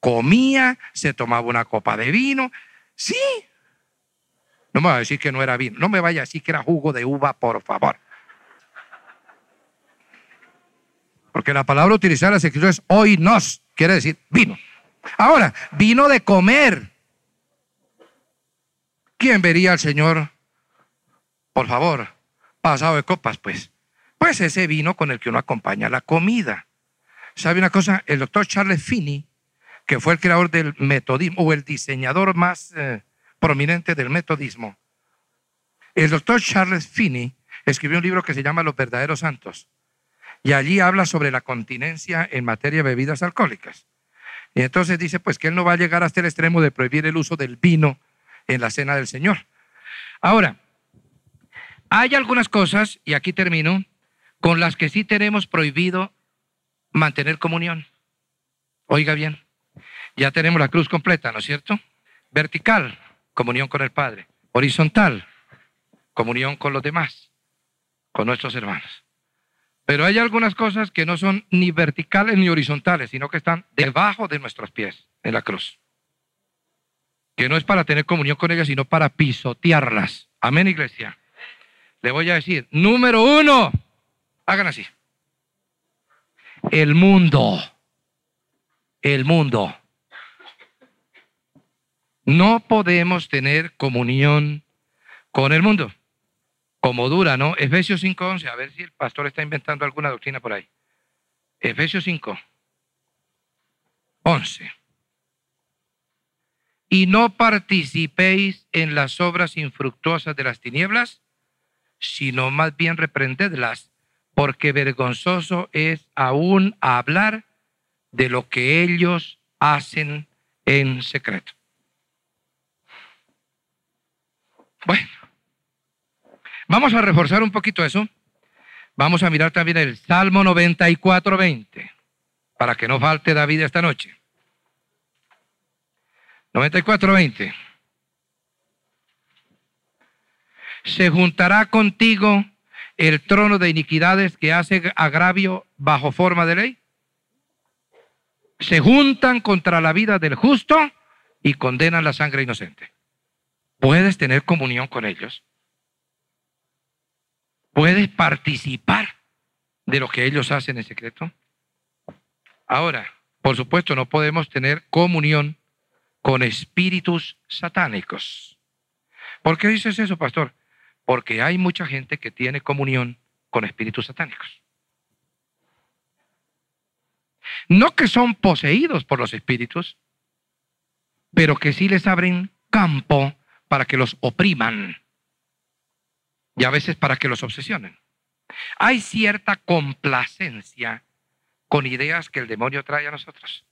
comía, se tomaba una copa de vino. Sí, no me va a decir que no era vino. No me vaya a decir que era jugo de uva, por favor. Porque la palabra utilizada en las escrituras es hoy nos, quiere decir vino. Ahora, vino de comer. ¿Quién vería al Señor? Por favor, pasado de copas, pues. Pues ese vino con el que uno acompaña la comida. ¿Sabe una cosa? El doctor Charles Finney, que fue el creador del metodismo o el diseñador más eh, prominente del metodismo. El doctor Charles Finney escribió un libro que se llama Los verdaderos santos y allí habla sobre la continencia en materia de bebidas alcohólicas. Y entonces dice pues que él no va a llegar hasta el extremo de prohibir el uso del vino en la cena del Señor. Ahora, hay algunas cosas, y aquí termino, con las que sí tenemos prohibido mantener comunión. Oiga bien, ya tenemos la cruz completa, ¿no es cierto? Vertical, comunión con el Padre. Horizontal, comunión con los demás, con nuestros hermanos. Pero hay algunas cosas que no son ni verticales ni horizontales, sino que están debajo de nuestros pies en la cruz. Que no es para tener comunión con ellas, sino para pisotearlas. Amén, iglesia. Le voy a decir, número uno, hagan así. El mundo. El mundo. No podemos tener comunión con el mundo. Como dura, ¿no? Efesios 5.11, a ver si el pastor está inventando alguna doctrina por ahí. Efesios 5, 11. Y no participéis en las obras infructuosas de las tinieblas, sino más bien reprendedlas, porque vergonzoso es aún hablar de lo que ellos hacen en secreto. Bueno, vamos a reforzar un poquito eso Vamos a mirar también el Salmo 94, 20, para que no falte David esta noche. 94, 20. Se juntará contigo el trono de iniquidades que hace agravio bajo forma de ley. Se juntan contra la vida del justo y condenan la sangre inocente. ¿Puedes tener comunión con ellos? ¿Puedes participar de lo que ellos hacen en secreto? Ahora, por supuesto, no podemos tener comunión con espíritus satánicos. ¿Por qué dices eso, pastor? Porque hay mucha gente que tiene comunión con espíritus satánicos. No que son poseídos por los espíritus, pero que sí les abren campo para que los opriman y a veces para que los obsesionen. Hay cierta complacencia con ideas que el demonio trae a nosotros.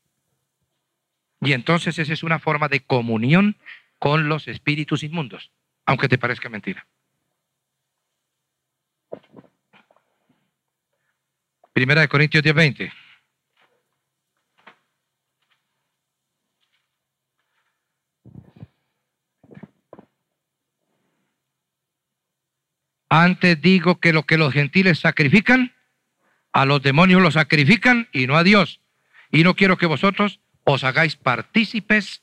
Y entonces esa es una forma de comunión con los espíritus inmundos, aunque te parezca mentira. Primera de Corintios 10:20. Antes digo que lo que los gentiles sacrifican, a los demonios los sacrifican y no a Dios. Y no quiero que vosotros os hagáis partícipes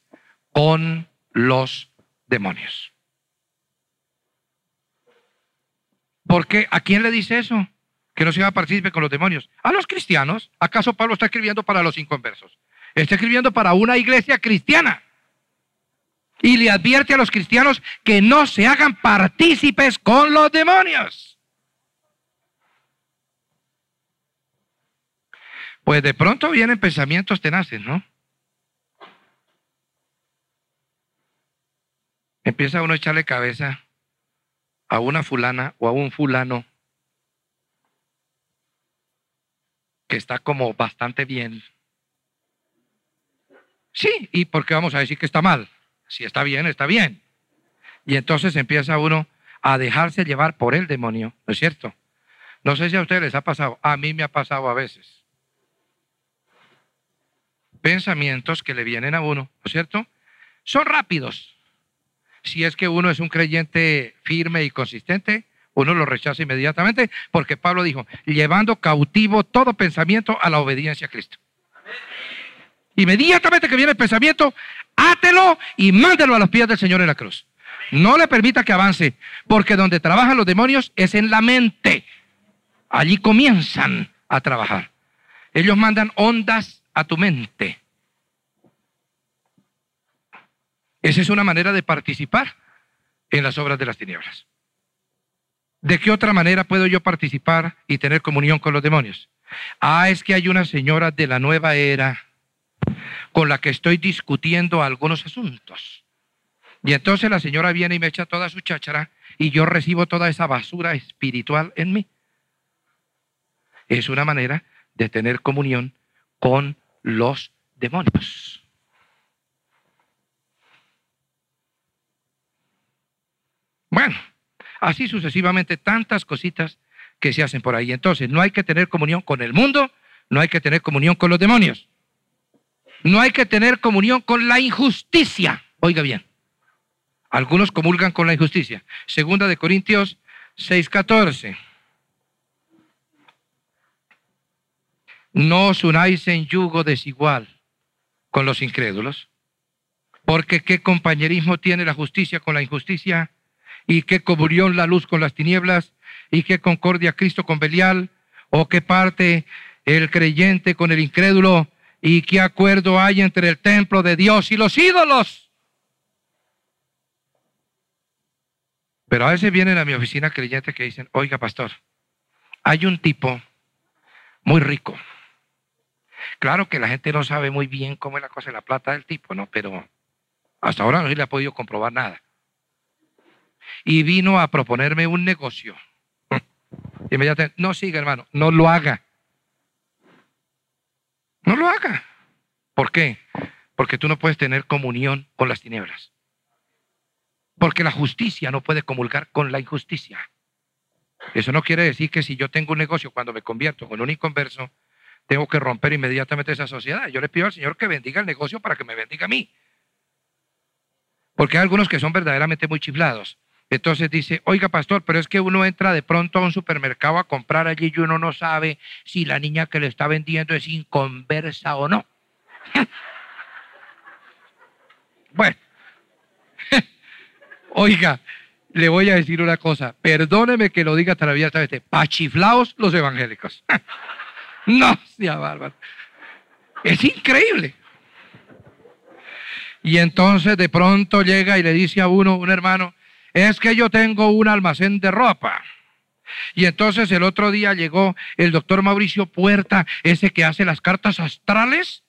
con los demonios. ¿Por qué? ¿A quién le dice eso? Que no se haga partícipe con los demonios. A los cristianos. ¿Acaso Pablo está escribiendo para los inconversos? Está escribiendo para una iglesia cristiana y le advierte a los cristianos que no se hagan partícipes con los demonios. Pues de pronto vienen pensamientos tenaces, ¿no? Empieza uno a echarle cabeza a una fulana o a un fulano que está como bastante bien. Sí, ¿y por qué vamos a decir que está mal? Si está bien, está bien. Y entonces empieza uno a dejarse llevar por el demonio, ¿no es cierto? No sé si a ustedes les ha pasado, a mí me ha pasado a veces. Pensamientos que le vienen a uno, ¿no es cierto? Son rápidos. Si es que uno es un creyente firme y consistente, uno lo rechaza inmediatamente, porque Pablo dijo, llevando cautivo todo pensamiento a la obediencia a Cristo. Inmediatamente que viene el pensamiento, átelo y mándelo a los pies del Señor en la cruz. No le permita que avance, porque donde trabajan los demonios es en la mente. Allí comienzan a trabajar. Ellos mandan ondas a tu mente. Esa es una manera de participar en las obras de las tinieblas. ¿De qué otra manera puedo yo participar y tener comunión con los demonios? Ah, es que hay una señora de la nueva era con la que estoy discutiendo algunos asuntos. Y entonces la señora viene y me echa toda su cháchara y yo recibo toda esa basura espiritual en mí. Es una manera de tener comunión con los demonios. Bueno, así sucesivamente tantas cositas que se hacen por ahí. Entonces, no hay que tener comunión con el mundo, no hay que tener comunión con los demonios. No hay que tener comunión con la injusticia. Oiga bien. Algunos comulgan con la injusticia. Segunda de Corintios 6:14. No os unáis en yugo desigual con los incrédulos, porque qué compañerismo tiene la justicia con la injusticia, y qué comunión la luz con las tinieblas, y qué concordia Cristo con Belial, o qué parte el creyente con el incrédulo, ¿Y qué acuerdo hay entre el templo de Dios y los ídolos? Pero a veces vienen a mi oficina creyentes que dicen, oiga pastor, hay un tipo muy rico. Claro que la gente no sabe muy bien cómo es la cosa de la plata del tipo, ¿no? Pero hasta ahora no le ha podido comprobar nada. Y vino a proponerme un negocio. Inmediatamente, no siga hermano, no lo haga. No lo haga. ¿Por qué? Porque tú no puedes tener comunión con las tinieblas. Porque la justicia no puede comulgar con la injusticia. Eso no quiere decir que si yo tengo un negocio cuando me convierto en un inconverso, tengo que romper inmediatamente esa sociedad. Yo le pido al Señor que bendiga el negocio para que me bendiga a mí. Porque hay algunos que son verdaderamente muy chiflados. Entonces dice, oiga pastor, pero es que uno entra de pronto a un supermercado a comprar allí y uno no sabe si la niña que le está vendiendo es inconversa o no. bueno, oiga, le voy a decir una cosa, perdóneme que lo diga todavía esta vez, pachiflaos los evangélicos. no, sea bárbaro. Es increíble. Y entonces de pronto llega y le dice a uno, un hermano, es que yo tengo un almacén de ropa. Y entonces el otro día llegó el doctor Mauricio Puerta, ese que hace las cartas astrales,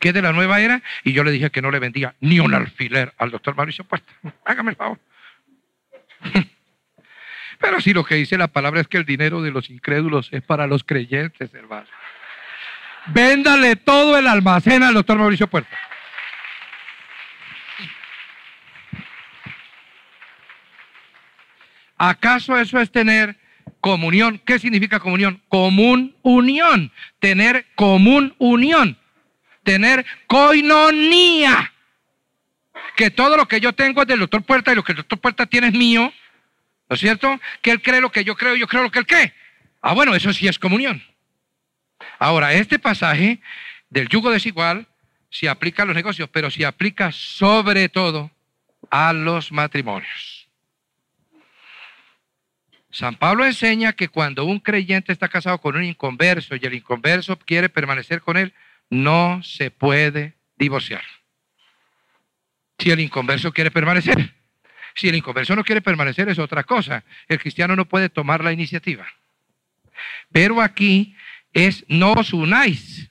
que es de la nueva era, y yo le dije que no le vendía ni un alfiler al doctor Mauricio Puerta. Hágame el favor. Pero sí lo que dice la palabra es que el dinero de los incrédulos es para los creyentes, hermano. Véndale todo el almacén al doctor Mauricio Puerta. ¿Acaso eso es tener comunión? ¿Qué significa comunión? Común unión. Tener común unión. Tener coinonía. Que todo lo que yo tengo es del doctor Puerta y lo que el doctor Puerta tiene es mío. ¿No es cierto? Que él cree lo que yo creo y yo creo lo que él cree. Ah, bueno, eso sí es comunión. Ahora, este pasaje del yugo desigual se aplica a los negocios, pero se aplica sobre todo a los matrimonios. San Pablo enseña que cuando un creyente está casado con un inconverso y el inconverso quiere permanecer con él, no se puede divorciar. Si el inconverso quiere permanecer. Si el inconverso no quiere permanecer es otra cosa. El cristiano no puede tomar la iniciativa. Pero aquí es no os unáis.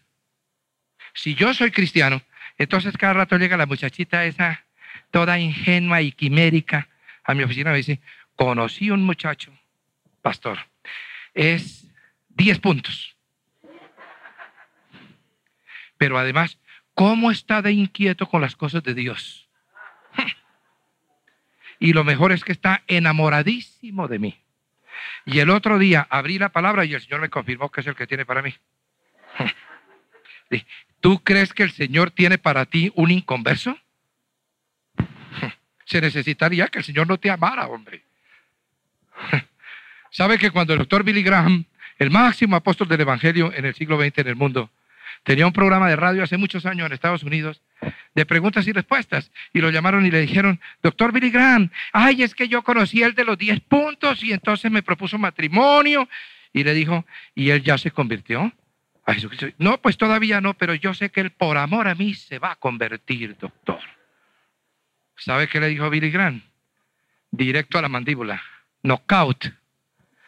Si yo soy cristiano, entonces cada rato llega la muchachita esa, toda ingenua y quimérica, a mi oficina y me dice, conocí un muchacho pastor, es 10 puntos. Pero además, ¿cómo está de inquieto con las cosas de Dios? Y lo mejor es que está enamoradísimo de mí. Y el otro día abrí la palabra y el Señor me confirmó que es el que tiene para mí. ¿Tú crees que el Señor tiene para ti un inconverso? Se necesitaría que el Señor no te amara, hombre. ¿Sabe que cuando el doctor Billy Graham, el máximo apóstol del Evangelio en el siglo XX en el mundo, tenía un programa de radio hace muchos años en Estados Unidos de preguntas y respuestas y lo llamaron y le dijeron, doctor Billy Graham, ay, es que yo conocí el de los 10 puntos y entonces me propuso matrimonio y le dijo, ¿y él ya se convirtió? A Jesucristo. No, pues todavía no, pero yo sé que él por amor a mí se va a convertir, doctor. ¿Sabe qué le dijo Billy Graham? Directo a la mandíbula. Knockout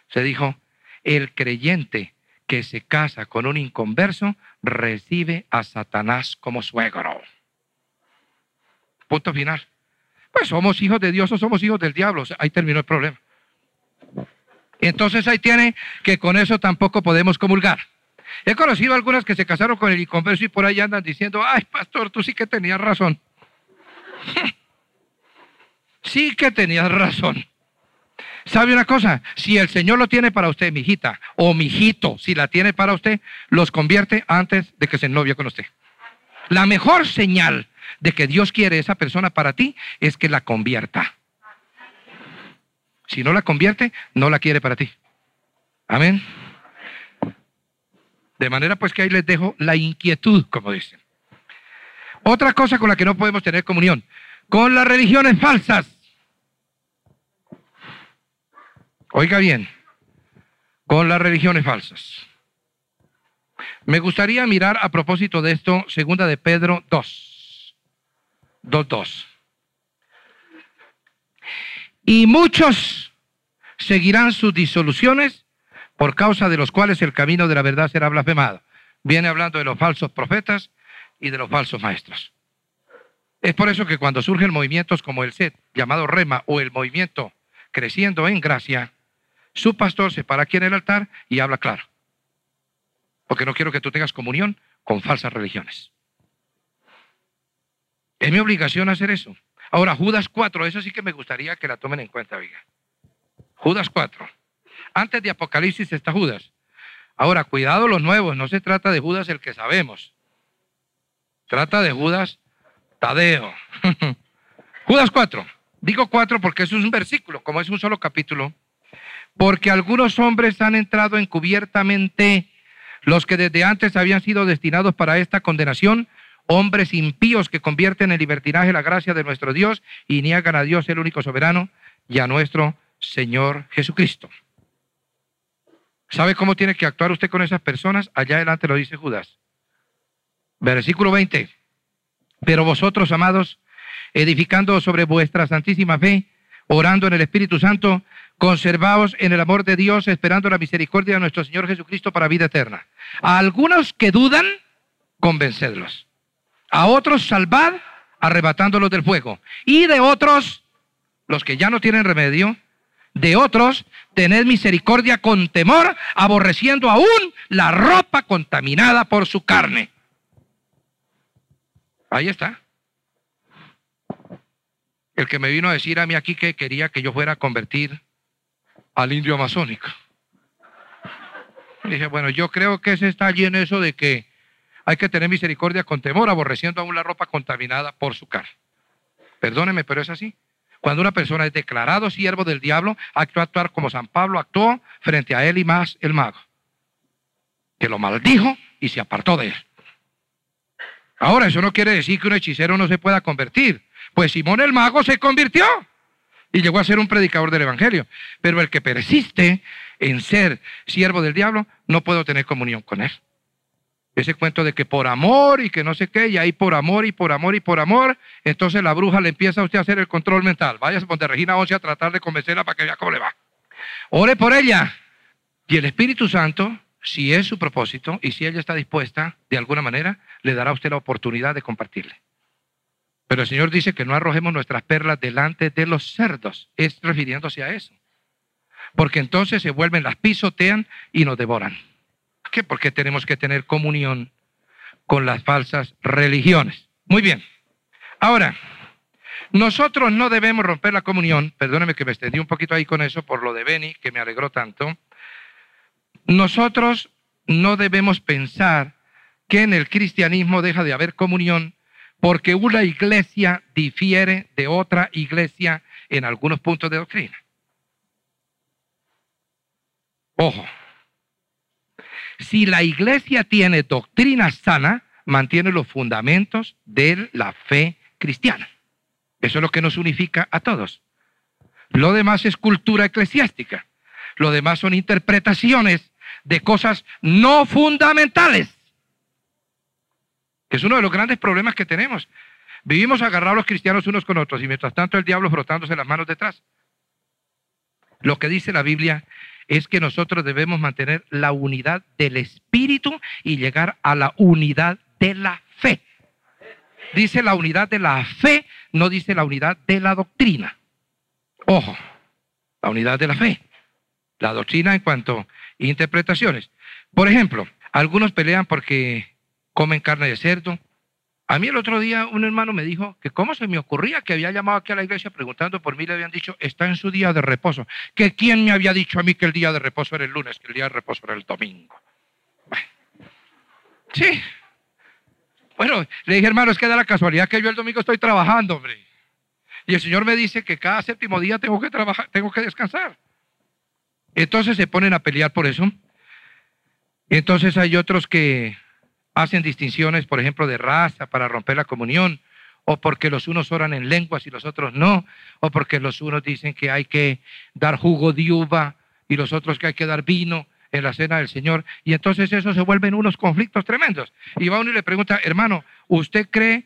se dijo, el creyente que se casa con un inconverso recibe a Satanás como suegro. Punto final. Pues somos hijos de Dios o somos hijos del diablo. Ahí terminó el problema. Entonces ahí tiene que con eso tampoco podemos comulgar. He conocido algunas que se casaron con el inconverso y por ahí andan diciendo, ay, pastor, tú sí que tenías razón. sí que tenías razón. ¿Sabe una cosa? Si el Señor lo tiene para usted, mi hijita, o mi hijito, si la tiene para usted, los convierte antes de que se novie con usted. La mejor señal de que Dios quiere esa persona para ti es que la convierta. Si no la convierte, no la quiere para ti. Amén. De manera pues que ahí les dejo la inquietud, como dicen. Otra cosa con la que no podemos tener comunión, con las religiones falsas. Oiga bien, con las religiones falsas. Me gustaría mirar a propósito de esto, segunda de Pedro 2. 2.2. Y muchos seguirán sus disoluciones por causa de los cuales el camino de la verdad será blasfemado. Viene hablando de los falsos profetas y de los falsos maestros. Es por eso que cuando surgen movimientos como el SET, llamado REMA, o el movimiento creciendo en gracia, su pastor se para aquí en el altar y habla claro. Porque no quiero que tú tengas comunión con falsas religiones. Es mi obligación hacer eso. Ahora, Judas 4, eso sí que me gustaría que la tomen en cuenta, oiga. Judas 4. Antes de Apocalipsis está Judas. Ahora, cuidado los nuevos, no se trata de Judas el que sabemos. Trata de Judas Tadeo. Judas 4. Digo 4 porque es un versículo, como es un solo capítulo. Porque algunos hombres han entrado encubiertamente, los que desde antes habían sido destinados para esta condenación, hombres impíos que convierten en libertinaje la gracia de nuestro Dios y niegan a Dios el único soberano y a nuestro Señor Jesucristo. ¿Sabe cómo tiene que actuar usted con esas personas? Allá adelante lo dice Judas. Versículo 20. Pero vosotros, amados, edificando sobre vuestra santísima fe, orando en el Espíritu Santo, conservaos en el amor de Dios, esperando la misericordia de nuestro Señor Jesucristo para vida eterna. A algunos que dudan, convencedlos. A otros salvad, arrebatándolos del fuego. Y de otros, los que ya no tienen remedio, de otros, tened misericordia con temor, aborreciendo aún la ropa contaminada por su carne. Ahí está. El que me vino a decir a mí aquí que quería que yo fuera a convertir al indio amazónico. dije, bueno, yo creo que ese está allí en eso de que hay que tener misericordia con temor, aborreciendo aún la ropa contaminada por su carne. Perdóneme, pero es así. Cuando una persona es declarado siervo del diablo, actúa actuar como San Pablo actuó frente a él y más el mago, que lo maldijo y se apartó de él. Ahora, eso no quiere decir que un hechicero no se pueda convertir. Pues Simón el mago se convirtió y llegó a ser un predicador del Evangelio. Pero el que persiste en ser siervo del diablo, no puedo tener comunión con él. Ese cuento de que por amor y que no sé qué, y ahí por amor y por amor y por amor, entonces la bruja le empieza a usted a hacer el control mental. Váyase donde Regina Once a tratar de convencerla para que vea cómo le va. Ore por ella. Y el Espíritu Santo, si es su propósito y si ella está dispuesta, de alguna manera, le dará a usted la oportunidad de compartirle. Pero el Señor dice que no arrojemos nuestras perlas delante de los cerdos. Es refiriéndose a eso. Porque entonces se vuelven, las pisotean y nos devoran qué? Porque tenemos que tener comunión con las falsas religiones. Muy bien. Ahora, nosotros no debemos romper la comunión. Perdóneme que me extendí un poquito ahí con eso por lo de Beni, que me alegró tanto. Nosotros no debemos pensar que en el cristianismo deja de haber comunión porque una iglesia difiere de otra iglesia en algunos puntos de doctrina. Ojo, si la iglesia tiene doctrina sana, mantiene los fundamentos de la fe cristiana. Eso es lo que nos unifica a todos. Lo demás es cultura eclesiástica. Lo demás son interpretaciones de cosas no fundamentales. Es uno de los grandes problemas que tenemos. Vivimos agarrados los cristianos unos con otros y mientras tanto el diablo frotándose las manos detrás. Lo que dice la Biblia es que nosotros debemos mantener la unidad del espíritu y llegar a la unidad de la fe. Dice la unidad de la fe, no dice la unidad de la doctrina. Ojo, la unidad de la fe. La doctrina en cuanto a interpretaciones. Por ejemplo, algunos pelean porque comen carne de cerdo, a mí el otro día un hermano me dijo que cómo se me ocurría que había llamado aquí a la iglesia preguntando por mí, le habían dicho, está en su día de reposo. Que quién me había dicho a mí que el día de reposo era el lunes, que el día de reposo era el domingo. Sí. Bueno, le dije, hermano, es que da la casualidad que yo el domingo estoy trabajando, hombre. Y el Señor me dice que cada séptimo día tengo que trabajar, tengo que descansar. Entonces se ponen a pelear por eso. Entonces hay otros que hacen distinciones, por ejemplo, de raza para romper la comunión, o porque los unos oran en lenguas y los otros no, o porque los unos dicen que hay que dar jugo de uva y los otros que hay que dar vino en la cena del Señor. Y entonces eso se vuelven unos conflictos tremendos. Y va uno y le pregunta, hermano, ¿usted cree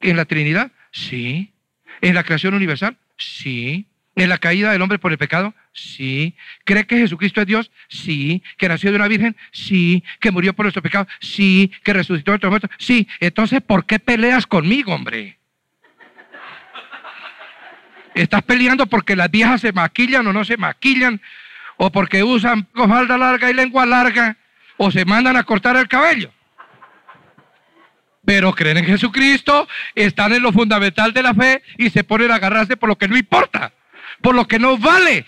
en la Trinidad? Sí. ¿En la creación universal? Sí. ¿En la caída del hombre por el pecado? Sí. ¿Cree que Jesucristo es Dios? Sí. ¿Que nació de una virgen? Sí. ¿Que murió por nuestro pecado? Sí. ¿Que resucitó de nuestros muertos? Sí. Entonces, ¿por qué peleas conmigo, hombre? ¿Estás peleando porque las viejas se maquillan o no se maquillan? ¿O porque usan falda larga y lengua larga? ¿O se mandan a cortar el cabello? Pero creen en Jesucristo, están en lo fundamental de la fe y se ponen a agarrarse por lo que no importa, por lo que no vale,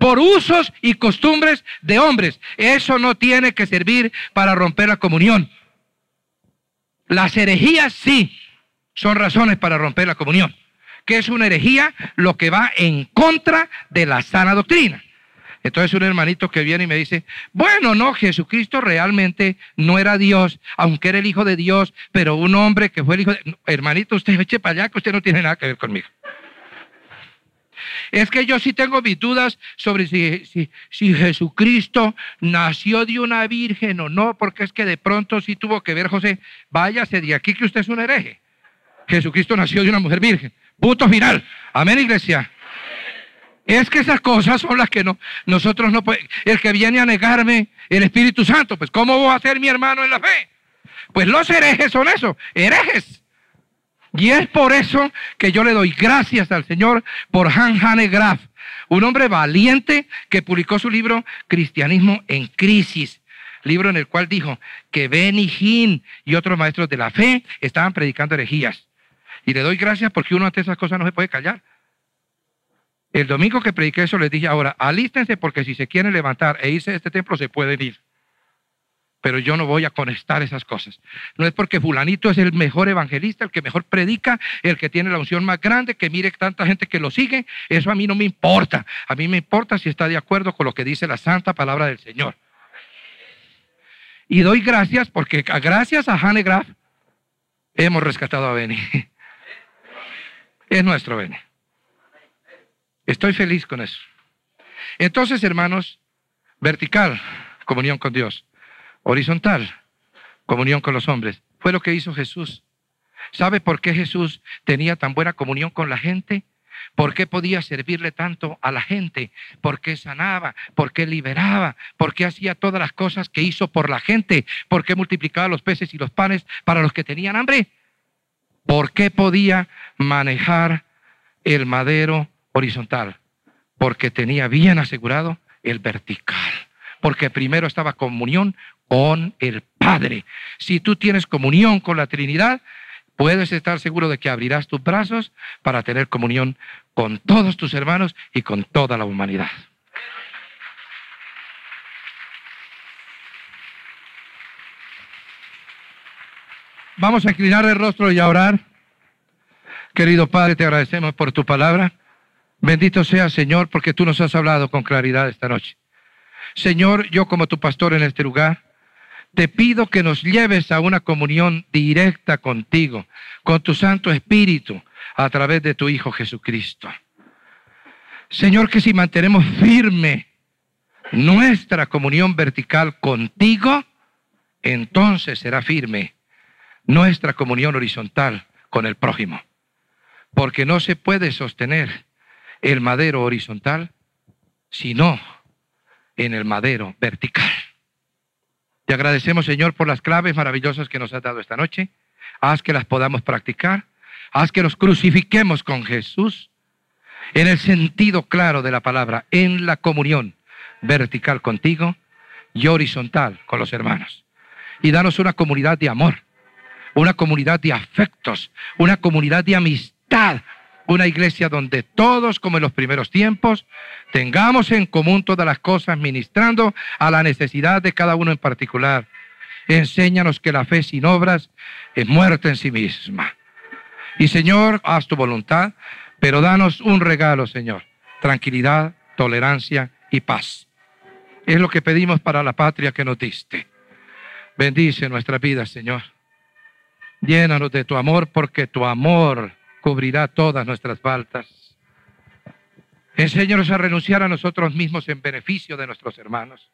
por usos y costumbres de hombres. Eso no tiene que servir para romper la comunión. Las herejías sí son razones para romper la comunión. ¿Qué es una herejía? Lo que va en contra de la sana doctrina. Entonces un hermanito que viene y me dice, bueno, no, Jesucristo realmente no era Dios, aunque era el Hijo de Dios, pero un hombre que fue el Hijo de... hermanito, usted eche para allá que usted no tiene nada que ver conmigo. Es que yo sí tengo mis dudas sobre si, si, si, Jesucristo nació de una virgen o no, porque es que de pronto sí tuvo que ver José, váyase de aquí que usted es un hereje. Jesucristo nació de una mujer virgen. Punto final. Amén, iglesia. Es que esas cosas son las que no, nosotros no podemos. El que viene a negarme el Espíritu Santo, pues ¿cómo voy a ser mi hermano en la fe? Pues los herejes son eso, herejes. Y es por eso que yo le doy gracias al Señor por Han Hane Graf, un hombre valiente que publicó su libro Cristianismo en Crisis, libro en el cual dijo que Benny Hinn y otros maestros de la fe estaban predicando herejías. Y le doy gracias porque uno ante esas cosas no se puede callar. El domingo que prediqué eso les dije, ahora, alístense porque si se quieren levantar e irse de este templo se pueden ir. Pero yo no voy a conectar esas cosas. No es porque fulanito es el mejor evangelista, el que mejor predica, el que tiene la unción más grande, que mire tanta gente que lo sigue. Eso a mí no me importa. A mí me importa si está de acuerdo con lo que dice la santa palabra del Señor. Y doy gracias porque gracias a Hanne Graf hemos rescatado a Beni. Es nuestro Beni. Estoy feliz con eso. Entonces, hermanos, vertical, comunión con Dios. Horizontal, comunión con los hombres. Fue lo que hizo Jesús. ¿Sabe por qué Jesús tenía tan buena comunión con la gente? ¿Por qué podía servirle tanto a la gente? ¿Por qué sanaba? ¿Por qué liberaba? ¿Por qué hacía todas las cosas que hizo por la gente? ¿Por qué multiplicaba los peces y los panes para los que tenían hambre? ¿Por qué podía manejar el madero horizontal, porque tenía bien asegurado el vertical, porque primero estaba comunión con el Padre. Si tú tienes comunión con la Trinidad, puedes estar seguro de que abrirás tus brazos para tener comunión con todos tus hermanos y con toda la humanidad. Vamos a inclinar el rostro y a orar. Querido Padre, te agradecemos por tu palabra. Bendito sea, Señor, porque tú nos has hablado con claridad esta noche. Señor, yo como tu pastor en este lugar, te pido que nos lleves a una comunión directa contigo, con tu Santo Espíritu, a través de tu Hijo Jesucristo. Señor, que si mantenemos firme nuestra comunión vertical contigo, entonces será firme nuestra comunión horizontal con el prójimo. Porque no se puede sostener el madero horizontal, sino en el madero vertical. Te agradecemos, Señor, por las claves maravillosas que nos has dado esta noche. Haz que las podamos practicar. Haz que los crucifiquemos con Jesús en el sentido claro de la palabra, en la comunión vertical contigo y horizontal con los hermanos. Y danos una comunidad de amor, una comunidad de afectos, una comunidad de amistad, una iglesia donde todos, como en los primeros tiempos, tengamos en común todas las cosas, ministrando a la necesidad de cada uno en particular. Enséñanos que la fe sin obras es muerte en sí misma. Y Señor, haz tu voluntad, pero danos un regalo, Señor. Tranquilidad, tolerancia y paz. Es lo que pedimos para la patria que nos diste. Bendice nuestra vida, Señor. Llénanos de tu amor porque tu amor cubrirá todas nuestras faltas. Enséñanos a renunciar a nosotros mismos en beneficio de nuestros hermanos.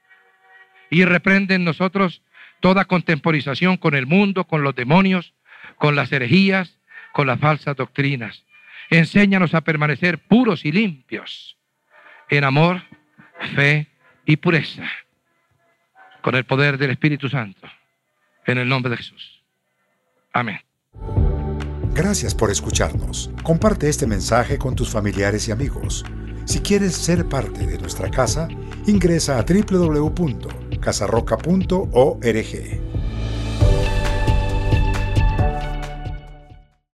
Y reprende en nosotros toda contemporización con el mundo, con los demonios, con las herejías, con las falsas doctrinas. Enséñanos a permanecer puros y limpios en amor, fe y pureza, con el poder del Espíritu Santo, en el nombre de Jesús. Amén. Gracias por escucharnos. Comparte este mensaje con tus familiares y amigos. Si quieres ser parte de nuestra casa, ingresa a www.casarroca.org.